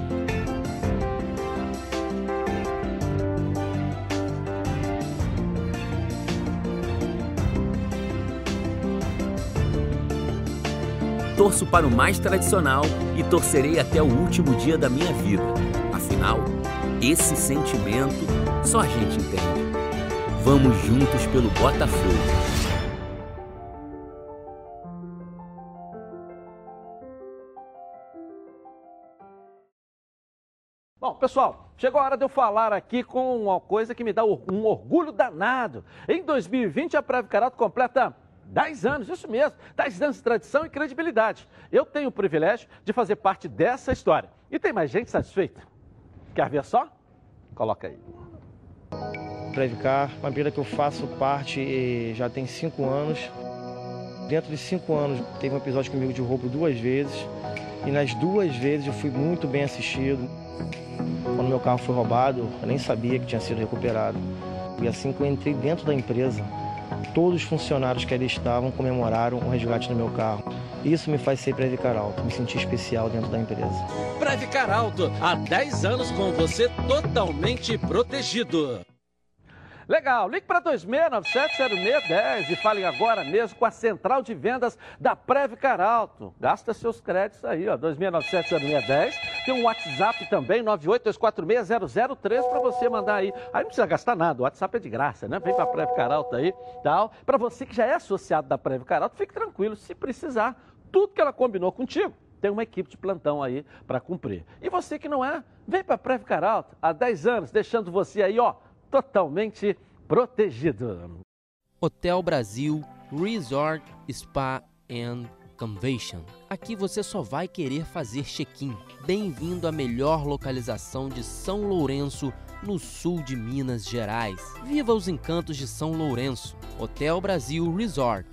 Speaker 21: torço para o mais tradicional e torcerei até o último dia da minha vida. Afinal, esse sentimento só a gente entende. Vamos juntos pelo Botafogo.
Speaker 1: Bom, pessoal, chegou a hora de eu falar aqui com uma coisa que me dá um orgulho danado. Em 2020, a Preve Carato completa 10 anos, isso mesmo, 10 anos de tradição e credibilidade. Eu tenho o privilégio de fazer parte dessa história. E tem mais gente satisfeita? Quer ver só? Coloca aí.
Speaker 11: Previcar, uma empresa que eu faço parte já tem 5 anos. Dentro de 5 anos, teve um episódio comigo de roubo duas vezes. E nas duas vezes eu fui muito bem assistido. Quando meu carro foi roubado, eu nem sabia que tinha sido recuperado. E assim que eu entrei dentro da empresa, todos os funcionários que ali estavam comemoraram o resgate do meu carro. Isso me faz ser Previcar Alto, me sentir especial dentro da empresa.
Speaker 12: Previcar Alto, há 10 anos com você totalmente protegido.
Speaker 1: Legal, ligue para 26970610 e falem agora mesmo com a central de vendas da Previcar Alto. Gasta seus créditos aí, ó, 26970610. Tem um WhatsApp também, 982460003 para você mandar aí. Aí não precisa gastar nada, o WhatsApp é de graça, né? Vem para a Previcar Alto aí, tal. Para você que já é associado da Previcar Alto, fique tranquilo, se precisar, tudo que ela combinou contigo, tem uma equipe de plantão aí para cumprir. E você que não é, vem para a Previcar Alto há 10 anos, deixando você aí, ó, totalmente protegido.
Speaker 14: Hotel Brasil Resort Spa and Convention. Aqui você só vai querer fazer check-in. Bem-vindo à melhor localização de São Lourenço, no sul de Minas Gerais. Viva os encantos de São Lourenço. Hotel Brasil Resort,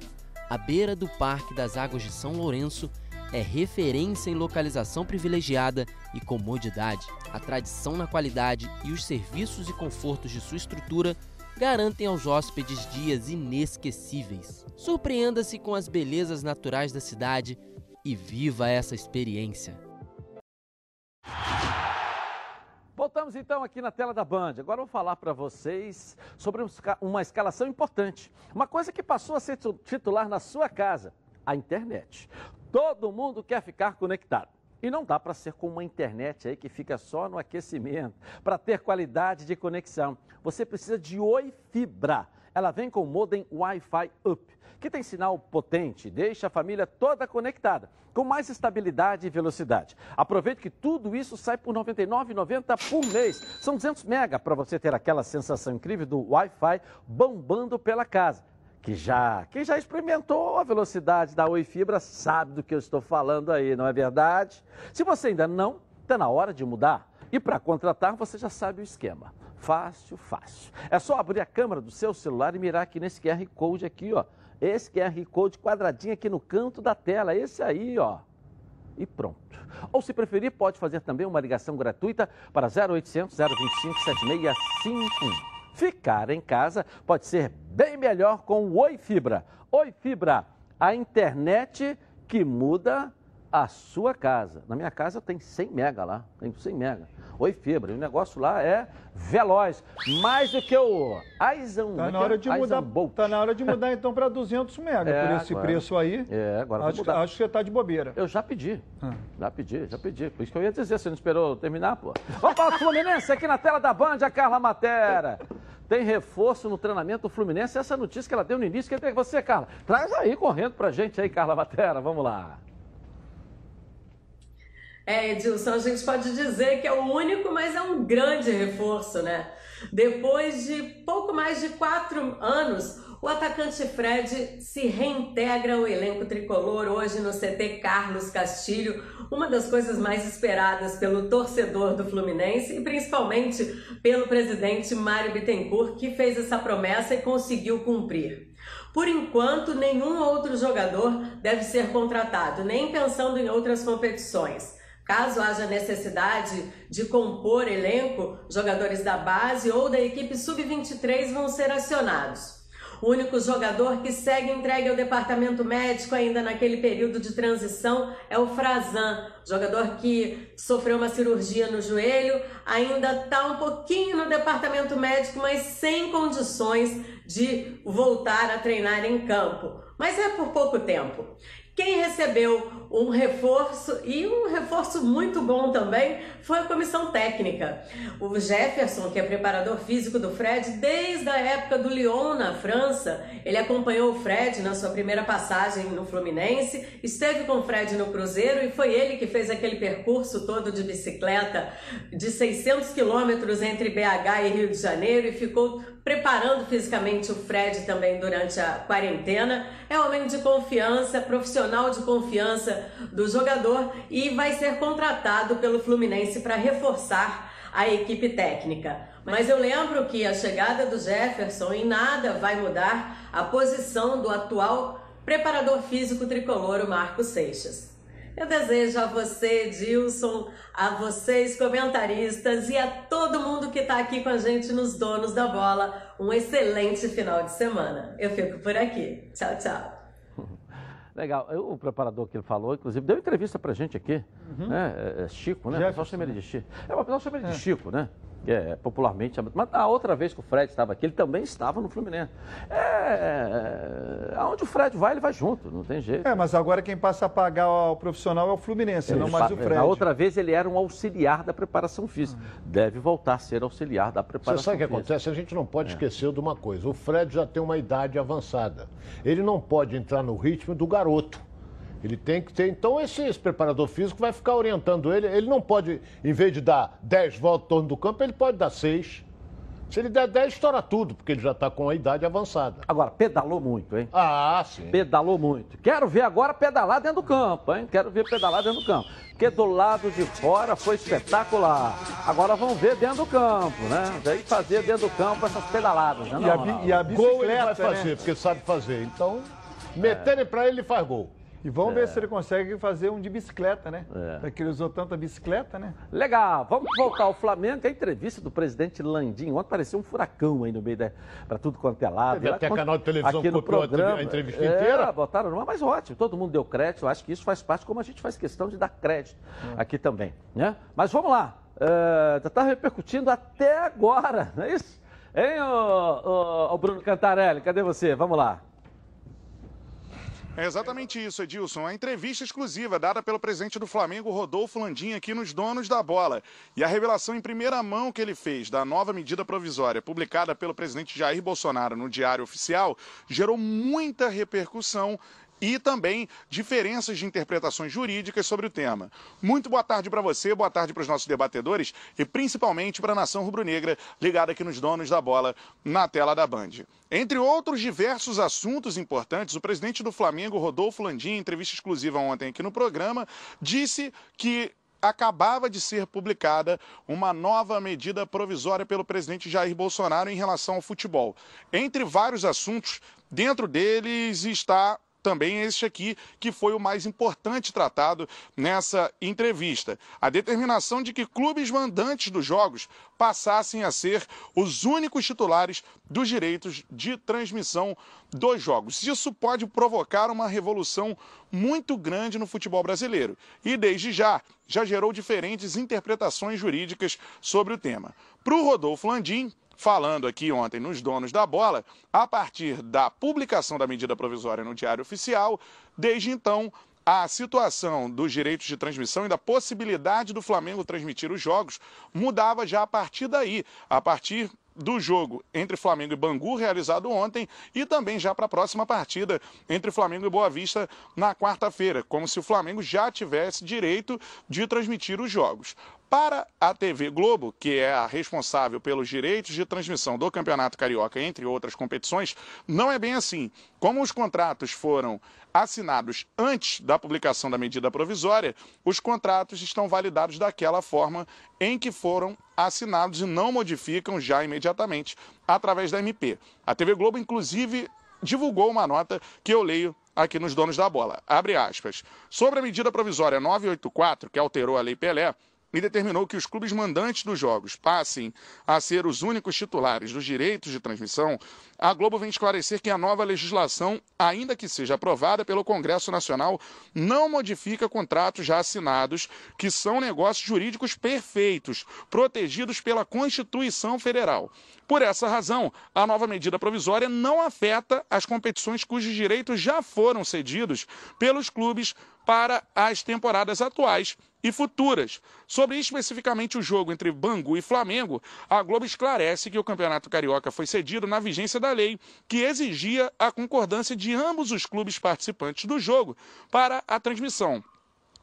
Speaker 14: à beira do Parque das Águas de São Lourenço é referência em localização privilegiada e comodidade. A tradição na qualidade e os serviços e confortos de sua estrutura garantem aos hóspedes dias inesquecíveis. Surpreenda-se com as belezas naturais da cidade e viva essa experiência.
Speaker 1: Voltamos então aqui na tela da Band. Agora eu vou falar para vocês sobre uma escalação importante. Uma coisa que passou a ser titular na sua casa: a internet. Todo mundo quer ficar conectado. E não dá para ser como uma internet aí que fica só no aquecimento. Para ter qualidade de conexão, você precisa de Oi Fibra. Ela vem com o modem Wi-Fi Up, que tem sinal potente, deixa a família toda conectada, com mais estabilidade e velocidade. Aproveite que tudo isso sai por R$ 99,90 por mês. São 200 mega para você ter aquela sensação incrível do Wi-Fi bombando pela casa que já, quem já experimentou a velocidade da Oi Fibra sabe do que eu estou falando aí, não é verdade? Se você ainda não, está na hora de mudar. E para contratar, você já sabe o esquema. Fácil, fácil. É só abrir a câmera do seu celular e mirar aqui nesse QR Code aqui, ó. Esse QR Code quadradinho aqui no canto da tela, esse aí, ó. E pronto. Ou se preferir, pode fazer também uma ligação gratuita para 0800 025 7651. Ficar em casa pode ser bem melhor com o Oi Fibra. Oi Fibra, a internet que muda a sua casa. Na minha casa tem 100 mega lá, tem 100 mega. Oi Fibra, o negócio lá é veloz, mais do que o Aizão.
Speaker 10: Tá na hora de mudar, tá na hora de mudar então para 200 mega, *laughs* é, por esse agora, preço aí.
Speaker 1: É, agora
Speaker 10: acho, mudar. acho que você tá de bobeira.
Speaker 1: Eu já pedi. Ah. Já pedi, já pedi. Por isso que eu ia dizer, você não esperou terminar, pô. Vamos para o Fluminense aqui na tela da Band, a Carla Matera. Tem reforço no treinamento do Fluminense. Essa notícia que ela deu no início, quer dizer você, Carla. Traz aí correndo pra gente aí, Carla Matera. Vamos lá.
Speaker 4: É, Edilson, a gente pode dizer que é o único, mas é um grande reforço, né? Depois de pouco mais de quatro anos, O atacante Fred se reintegra ao elenco tricolor hoje no CT Carlos Castilho, uma das coisas mais esperadas pelo torcedor do Fluminense e principalmente pelo presidente Mário Bittencourt, que fez essa promessa e conseguiu cumprir. Por enquanto, nenhum outro jogador deve ser contratado, nem pensando em outras competições. Caso haja necessidade de compor elenco, jogadores da base ou da equipe sub-23 vão ser acionados. O único jogador que segue entregue ao departamento médico ainda naquele período de transição é o Frazan, jogador que sofreu uma cirurgia no joelho, ainda está um pouquinho no departamento médico, mas sem condições de voltar a treinar em campo. Mas é por pouco tempo. Quem recebeu um reforço e um reforço muito bom também foi a comissão técnica. O Jefferson, que é preparador físico do Fred desde a época do Lyon na França, ele acompanhou o Fred na sua primeira passagem no Fluminense, esteve com o Fred no Cruzeiro e foi ele que fez aquele percurso todo de bicicleta de 600 quilômetros entre BH e Rio de Janeiro e ficou preparando fisicamente o Fred também durante a quarentena. É homem de confiança, profissional de confiança do jogador e vai ser contratado pelo Fluminense para reforçar a equipe técnica. Mas eu lembro que a chegada do Jefferson em nada vai mudar a posição do atual preparador físico tricolor, Marco Seixas. Eu desejo a você, Dilson, a vocês, comentaristas, e a todo mundo que está aqui com a gente nos Donos da Bola, um excelente final de semana. Eu fico por aqui. Tchau, tchau.
Speaker 1: Legal. O preparador que ele falou, inclusive, deu entrevista pra gente aqui. Uhum. Né? É, é Chico, né? O pessoal chama ele de Chico. É, o pessoal chama ele de é. Chico, né? Que é popularmente Mas a outra vez que o Fred estava aqui, ele também estava no Fluminense. É, é, aonde o Fred vai, ele vai junto, não tem jeito.
Speaker 10: É, mas agora quem passa a pagar o profissional é o Fluminense, ele não mais o Fred.
Speaker 1: Na outra vez ele era um auxiliar da preparação física. Deve voltar a ser auxiliar da preparação
Speaker 9: Você sabe o que acontece? A gente não pode é. esquecer de uma coisa. O Fred já tem uma idade avançada. Ele não pode entrar no ritmo do garoto. Ele tem que ter. Então, esse, esse, preparador físico vai ficar orientando ele. Ele não pode, em vez de dar 10 voltas em torno do campo, ele pode dar 6. Se ele der 10, estoura tudo, porque ele já está com a idade avançada.
Speaker 1: Agora, pedalou muito, hein?
Speaker 9: Ah, sim.
Speaker 1: Pedalou muito. Quero ver agora pedalar dentro do campo, hein? Quero ver pedalar dentro do campo. Porque do lado de fora foi espetacular. Agora vamos ver dentro do campo, né? Daí fazer dentro do campo essas pedaladas, né?
Speaker 9: E, a, e a bicicleta, gol ele vai fazer, né? porque sabe fazer. Então, meterem é. para ele, ele faz gol.
Speaker 10: E vamos é. ver se ele consegue fazer um de bicicleta, né? É. Porque ele usou tanta bicicleta, né?
Speaker 1: Legal. Vamos voltar ao Flamengo. A entrevista do presidente Landim ontem pareceu um furacão aí no meio da. para tudo quanto é lado.
Speaker 9: Teve até canal de televisão que copiou programa, a entrevista é, inteira.
Speaker 1: botaram numa, mas ótimo. Todo mundo deu crédito. Eu acho que isso faz parte, como a gente faz questão de dar crédito é. aqui também. Né? Mas vamos lá. Uh, já está repercutindo até agora, não é isso? Hein, o, o, o Bruno Cantarelli? Cadê você? Vamos lá.
Speaker 22: É exatamente isso, Edilson. A entrevista exclusiva dada pelo presidente do Flamengo, Rodolfo Landim, aqui nos Donos da Bola. E a revelação em primeira mão que ele fez da nova medida provisória publicada pelo presidente Jair Bolsonaro no Diário Oficial gerou muita repercussão e também diferenças de interpretações jurídicas sobre o tema. Muito boa tarde para você, boa tarde para os nossos debatedores e principalmente para a nação rubro-negra ligada aqui nos donos da bola na tela da Band. Entre outros diversos assuntos importantes, o presidente do Flamengo, Rodolfo Landim, em entrevista exclusiva ontem aqui no programa, disse que acabava de ser publicada uma nova medida provisória pelo presidente Jair Bolsonaro em relação ao futebol. Entre vários assuntos, dentro deles está também este aqui, que foi o mais importante tratado nessa entrevista. A determinação de que clubes mandantes dos jogos passassem a ser os únicos titulares dos direitos de transmissão dos jogos. Isso pode provocar uma revolução muito grande no futebol brasileiro e, desde já, já gerou diferentes interpretações jurídicas sobre o tema. Para o Rodolfo Landim, falando aqui ontem nos donos da bola, a partir da publicação da medida provisória no Diário Oficial, desde então a situação dos direitos de transmissão e da possibilidade do Flamengo transmitir os jogos mudava já a partir daí, a partir do jogo entre Flamengo e Bangu, realizado ontem, e também já para a próxima partida entre Flamengo e Boa Vista na quarta-feira, como se o Flamengo já tivesse direito de transmitir os jogos. Para a TV Globo, que é a responsável pelos direitos de transmissão do Campeonato Carioca, entre outras competições, não é bem assim. Como os contratos foram assinados antes da publicação da medida provisória, os contratos estão validados daquela forma em que foram assinados e não modificam já imediatamente através da MP. A TV Globo, inclusive, divulgou uma nota que eu leio aqui nos donos da bola. Abre aspas. Sobre a medida provisória 984, que alterou a Lei Pelé, e determinou que os clubes mandantes dos jogos passem a ser os únicos titulares dos direitos de transmissão, a Globo vem esclarecer que a nova legislação, ainda que seja aprovada pelo Congresso Nacional, não modifica contratos já assinados, que são negócios jurídicos perfeitos, protegidos pela Constituição Federal. Por essa razão, a nova medida provisória não afeta as competições cujos direitos já foram cedidos pelos clubes para as temporadas atuais e futuras. Sobre especificamente o jogo entre Bangu e Flamengo, a Globo esclarece que o Campeonato Carioca foi cedido na vigência da lei, que exigia a concordância de ambos os clubes participantes do jogo para a transmissão.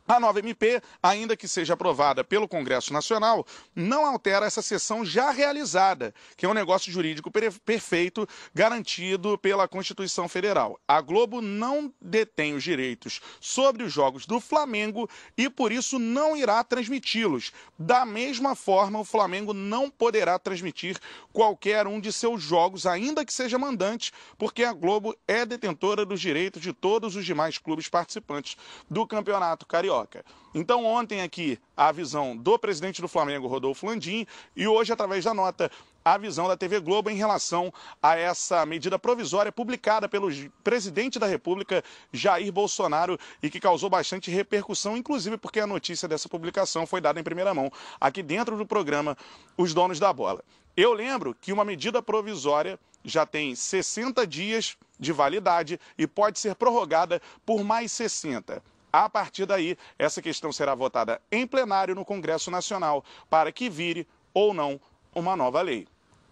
Speaker 22: A nova MP, ainda que seja aprovada pelo Congresso Nacional, não altera essa sessão já realizada, que é um negócio jurídico perfeito garantido pela Constituição Federal. A Globo não detém os direitos sobre os jogos do Flamengo e, por isso, não irá transmiti-los. Da mesma forma, o Flamengo não poderá transmitir qualquer um de seus jogos, ainda que seja mandante, porque a Globo é detentora dos direitos de todos os demais clubes participantes do Campeonato Carioca. Carioca. Então, ontem aqui, a visão do presidente do Flamengo, Rodolfo Landim, e hoje, através da nota, a visão da TV Globo em relação a essa medida provisória publicada pelo presidente da República, Jair Bolsonaro, e que causou bastante repercussão, inclusive porque a notícia dessa publicação foi dada em primeira mão aqui dentro do programa Os Donos da Bola. Eu lembro que uma medida provisória já tem 60 dias de validade e pode ser prorrogada por mais 60. A partir daí, essa questão será votada em plenário no Congresso Nacional para que vire ou não uma nova lei.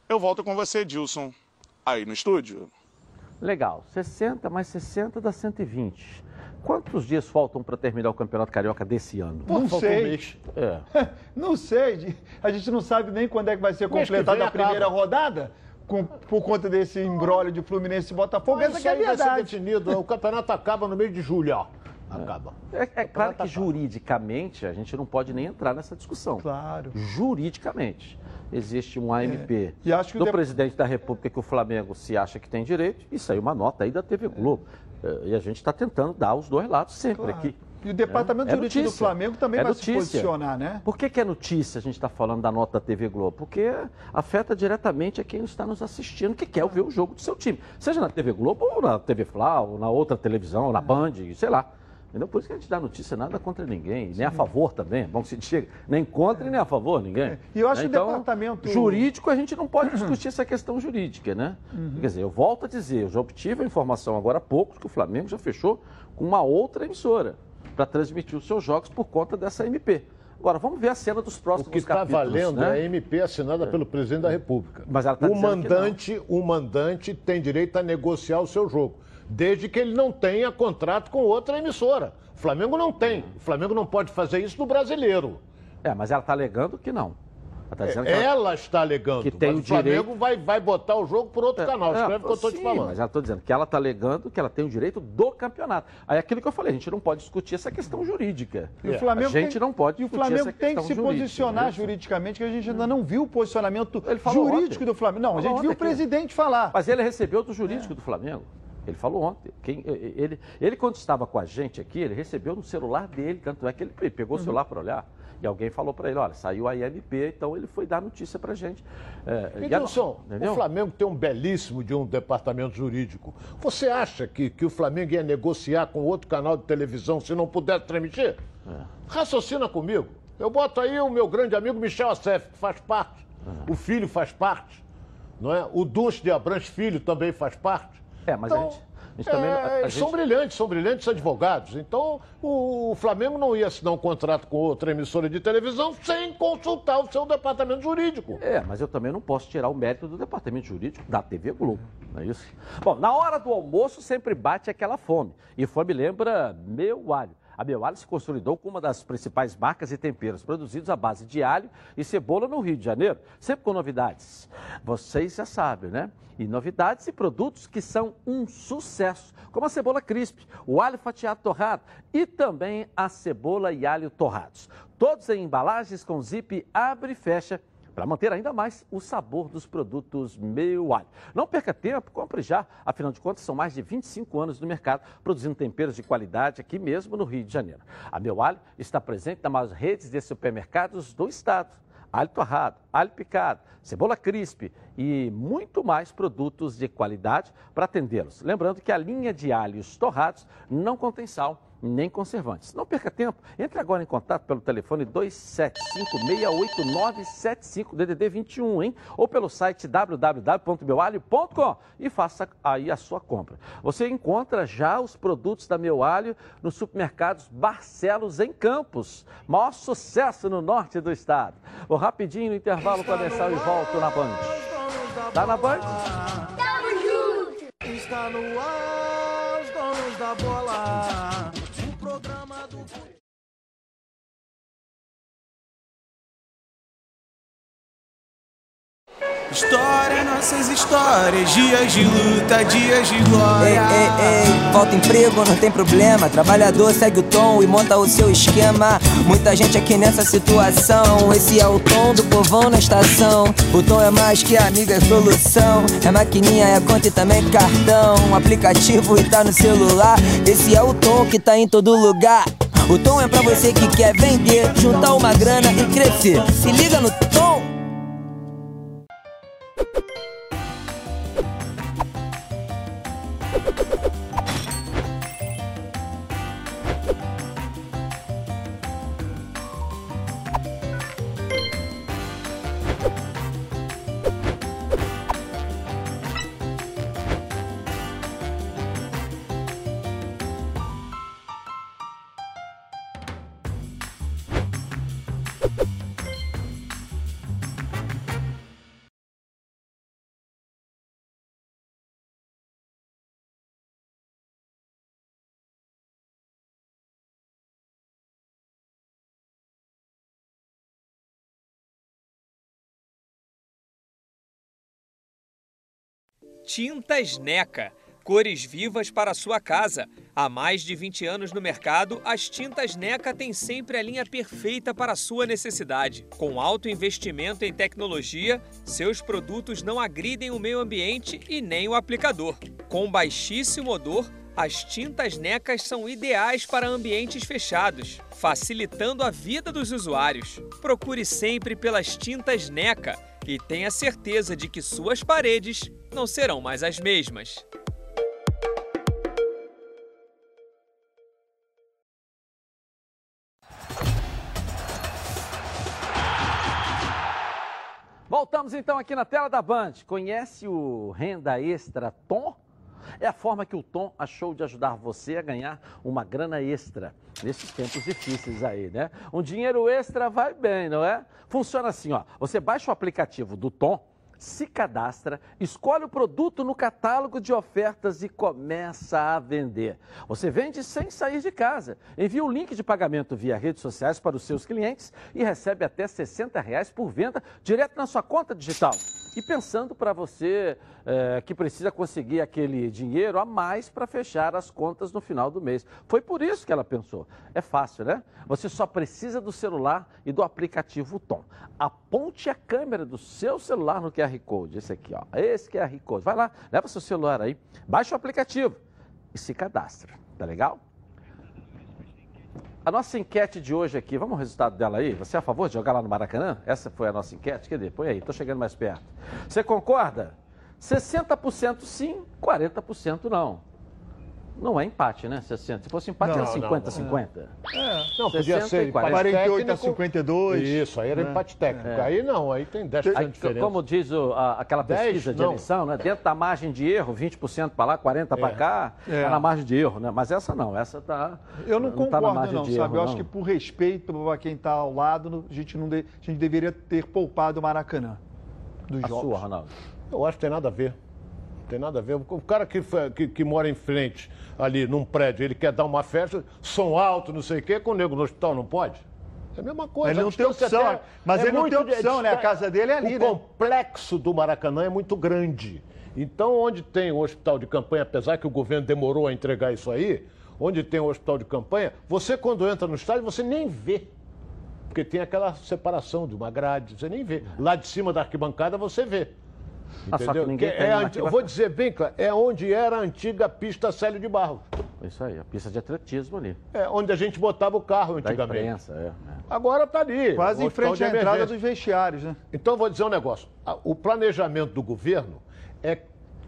Speaker 22: Eu volto com você, Dilson, aí no estúdio.
Speaker 1: Legal, 60 mais 60 dá 120. Quantos dias faltam para terminar o Campeonato Carioca desse ano?
Speaker 10: Não sei. Um é. *laughs* não sei. A gente não sabe nem quando é que vai ser completada a primeira acaba. rodada. Com, por conta desse embrólio de Fluminense e Botafogo, Mas essa é a verdade. Vai ser
Speaker 9: definido. O campeonato acaba no mês de julho, ó acaba.
Speaker 1: É, é claro que juridicamente a gente não pode nem entrar nessa discussão.
Speaker 10: Claro.
Speaker 1: Juridicamente. Existe um AMP é. do presidente da República que o Flamengo se acha que tem direito, e saiu uma nota aí da TV Globo. É, e a gente está tentando dar os dois lados sempre claro. aqui.
Speaker 10: E o Departamento é, Jurídico do Flamengo também é vai notícia. se posicionar, né?
Speaker 1: Por que, que é notícia a gente está falando da nota da TV Globo? Porque afeta diretamente a quem está nos assistindo, que quer ver o jogo do seu time. Seja na TV Globo ou na TV Fla, ou na outra televisão, ou na Band, sei lá. Entendeu? Por isso que a gente dá notícia nada contra ninguém, nem a favor também, bom se diga, nem contra e nem a favor ninguém. É.
Speaker 10: E eu acho
Speaker 1: então,
Speaker 10: que o departamento...
Speaker 1: Jurídico, a gente não pode *clears throat* discutir essa questão jurídica, né? Uhum. Quer dizer, eu volto a dizer, eu já obtive a informação agora há pouco que o Flamengo já fechou com uma outra emissora para transmitir os seus jogos por conta dessa MP. Agora, vamos ver a cena dos próximos
Speaker 9: O que está valendo né? é a MP assinada é. pelo presidente da República.
Speaker 1: Mas ela tá
Speaker 9: o mandante, o mandante tem direito a negociar o seu jogo desde que ele não tenha contrato com outra emissora. O Flamengo não tem. O Flamengo não pode fazer isso no brasileiro.
Speaker 1: É, mas ela está alegando que não.
Speaker 9: Ela, tá ela, ela, está alegando.
Speaker 1: Que tem
Speaker 9: o,
Speaker 1: o Flamengo
Speaker 9: direito... vai, vai botar o jogo por outro é, canal. Escreve é, o que eu estou te falando.
Speaker 1: Mas ela está dizendo que ela está alegando que ela tem o direito do campeonato. Aí aquilo que eu falei, a gente não pode discutir essa questão jurídica.
Speaker 10: E o Flamengo
Speaker 1: a gente
Speaker 10: tem,
Speaker 1: não pode
Speaker 10: discutir
Speaker 1: E o Flamengo
Speaker 10: tem que se posicionar juridicamente, que a gente ainda não viu o posicionamento jurídico
Speaker 1: ontem.
Speaker 10: do Flamengo. Não, a gente viu o presidente falar.
Speaker 1: Mas ele recebeu do jurídico é. do Flamengo. Ele falou ontem. Quem, ele, ele, quando estava com a gente aqui, ele recebeu no celular dele, tanto é que ele pegou o uhum. celular para olhar. E alguém falou para ele, olha, saiu a IMP, então ele foi dar notícia para a gente.
Speaker 9: É, Edilson, o Flamengo tem um belíssimo de um departamento jurídico. Você acha que, que o Flamengo ia negociar com outro canal de televisão se não pudesse transmitir? É. Raciocina comigo. Eu boto aí o meu grande amigo Michel Assef, que faz parte. É. O filho faz parte. Não é? O Dulce de Abrantes Filho também faz parte.
Speaker 1: É, mas então, a gente. A gente também,
Speaker 9: a, a são gente... brilhantes, são brilhantes advogados. Então, o Flamengo não ia assinar um contrato com outra emissora de televisão sem consultar o seu departamento jurídico.
Speaker 1: É, mas eu também não posso tirar o mérito do departamento jurídico da TV Globo, não é isso? Bom, na hora do almoço sempre bate aquela fome. E fome lembra meu alho. A Meu Alho se consolidou como uma das principais marcas e temperos produzidos à base de alho e cebola no Rio de Janeiro, sempre com novidades. Vocês já sabem, né? E novidades e produtos que são um sucesso, como a cebola crisp, o alho fatiado torrado e também a cebola e alho torrados. Todos em embalagens com zip abre e fecha para manter ainda mais o sabor dos produtos Meu Alho. Não perca tempo, compre já. Afinal de contas, são mais de 25 anos no mercado produzindo temperos de qualidade aqui mesmo no Rio de Janeiro. A Meu Alho está presente nas maiores redes de supermercados do estado. Alho torrado, alho picado, cebola crisp e muito mais produtos de qualidade para atendê-los. Lembrando que a linha de alhos torrados não contém sal nem conservantes. Não perca tempo, entre agora em contato pelo telefone 275-68975 DDD 21, hein? Ou pelo site www.meualho.com e faça aí a sua compra. Você encontra já os produtos da Meu Alho nos supermercados Barcelos em Campos. Maior sucesso no norte do estado. Vou rapidinho no intervalo comercial e volto na Band. Tá na Band?
Speaker 6: Tamo junto! Está no ar, os donos da bola.
Speaker 23: História, nossas histórias, dias de luta, dias de glória.
Speaker 13: Ei, ei, ei, falta emprego, não tem problema. Trabalhador segue o tom e monta o seu esquema. Muita gente aqui nessa situação. Esse é o tom do povão na estação. O tom é mais que amiga, é solução. É maquininha, é conta e também cartão. Aplicativo e tá no celular. Esse é o tom que tá em todo lugar. O tom é pra você que quer vender, juntar uma grana e crescer. Se liga no tom.
Speaker 15: you Tintas Neca. Cores vivas para sua casa. Há mais de 20 anos no mercado, as tintas NECA têm sempre a linha perfeita para sua necessidade. Com alto investimento em tecnologia, seus produtos não agridem o meio ambiente e nem o aplicador. Com baixíssimo odor, as tintas NECAs são ideais para ambientes fechados, facilitando a vida dos usuários. Procure sempre pelas tintas NECA e tenha certeza de que suas paredes não serão mais as mesmas.
Speaker 1: Voltamos então aqui na tela da Band. Conhece o Renda Extra Tom? É a forma que o Tom achou de ajudar você a ganhar uma grana extra nesses tempos difíceis aí, né? Um dinheiro extra vai bem, não é? Funciona assim, ó. Você baixa o aplicativo do Tom, se cadastra, escolhe o produto no catálogo de ofertas e começa a vender. Você vende sem sair de casa. Envia o link de pagamento via redes sociais para os seus clientes e recebe até 60 reais por venda direto na sua conta digital. E pensando para você eh, que precisa conseguir aquele dinheiro a mais para fechar as contas no final do mês. Foi por isso que ela pensou. É fácil, né? Você só precisa do celular e do aplicativo Tom. Aponte a câmera do seu celular no QR Code. Esse aqui, ó. Esse QR Code. Vai lá, leva seu celular aí, baixa o aplicativo e se cadastra. Tá legal? A nossa enquete de hoje aqui, vamos ao resultado dela aí? Você é a favor de jogar lá no Maracanã? Essa foi a nossa enquete? Cadê? Põe aí, estou chegando mais perto. Você concorda? 60% sim, 40% não. Não é empate, né? 60. Se fosse empate,
Speaker 9: Não,
Speaker 1: era
Speaker 9: não,
Speaker 1: 50,
Speaker 9: não.
Speaker 1: 50.
Speaker 9: É, não, podia
Speaker 1: 60
Speaker 9: ser
Speaker 1: e
Speaker 9: empate
Speaker 10: 48 a
Speaker 9: técnico.
Speaker 10: 52.
Speaker 9: Isso, aí era
Speaker 10: né?
Speaker 9: empate técnico.
Speaker 1: É.
Speaker 9: Aí não, aí tem 10%
Speaker 1: Aí,
Speaker 9: de diferença.
Speaker 1: como diz o- a- aquela
Speaker 9: 10,
Speaker 1: pesquisa de
Speaker 9: não.
Speaker 1: eleição, né? Dentro da margem de erro, 20% para lá, 40% para
Speaker 9: É.
Speaker 1: cá,
Speaker 10: É.
Speaker 1: tá na margem de erro, né? Mas essa não, essa tá.
Speaker 10: Eu não,
Speaker 1: tá
Speaker 10: concordo,
Speaker 1: na margem
Speaker 10: não,
Speaker 1: de
Speaker 10: sabe?
Speaker 1: erro,
Speaker 10: Eu acho
Speaker 1: não.
Speaker 10: que por respeito para quem está ao lado, a gente, não de- a gente deveria ter poupado o Maracanã dos
Speaker 1: A
Speaker 10: jogos.
Speaker 1: sua, Ronaldo.
Speaker 9: Eu acho que tem nada a ver. Tem nada a ver. O cara que, que, que mora em frente ali num prédio, ele quer dar uma festa, som alto, não sei o quê, com o nego no hospital não pode? É a mesma coisa.
Speaker 10: Ele não tem opção,
Speaker 9: até-
Speaker 10: mas ele não tem opção, né? A casa dele é ali,
Speaker 9: O
Speaker 10: né?
Speaker 9: complexo do Maracanã é muito grande. Então, onde tem o hospital de campanha, apesar que o governo demorou a entregar isso aí, onde tem o hospital de campanha, você quando entra no estádio, você nem vê. Porque tem aquela separação de uma grade, você nem vê. Lá de cima da arquibancada você vê.
Speaker 1: Ah, só que
Speaker 9: Entendeu?
Speaker 1: ninguém
Speaker 9: Que
Speaker 1: tem
Speaker 9: é anti- Eu vou dizer bem claro, é onde era a antiga pista Célio de Barro.
Speaker 1: Isso aí, a pista de atletismo ali.
Speaker 9: É onde a gente botava o carro
Speaker 1: Da
Speaker 9: antigamente.
Speaker 1: imprensa, é. é.
Speaker 9: Agora tá ali.
Speaker 10: Quase em frente à entrada dos vestiários, né?
Speaker 9: Então, eu vou dizer um negócio. O planejamento do governo é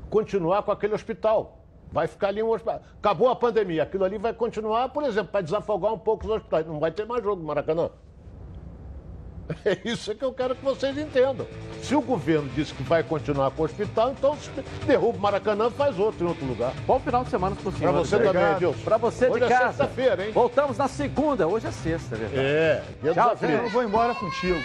Speaker 9: continuar com aquele hospital. Vai ficar ali um hospital. Acabou a pandemia, aquilo ali vai continuar, por exemplo, para desafogar um pouco os hospitais. Não vai ter mais jogo Maracanã. *laughs* É isso que eu quero que vocês entendam. Se o governo disse que vai continuar com o hospital, então derruba o Maracanã faz outro em outro lugar.
Speaker 1: Bom final de semana pro senhor.
Speaker 9: Pra você
Speaker 1: Obrigado.
Speaker 9: também, Edilson.
Speaker 1: Pra você
Speaker 9: Hoje
Speaker 1: de
Speaker 9: é
Speaker 1: casa.
Speaker 9: sexta-feira, hein?
Speaker 1: Voltamos na segunda. Hoje é sexta, é verdade.
Speaker 9: É,
Speaker 1: Tchau.
Speaker 10: Eu vou embora contigo.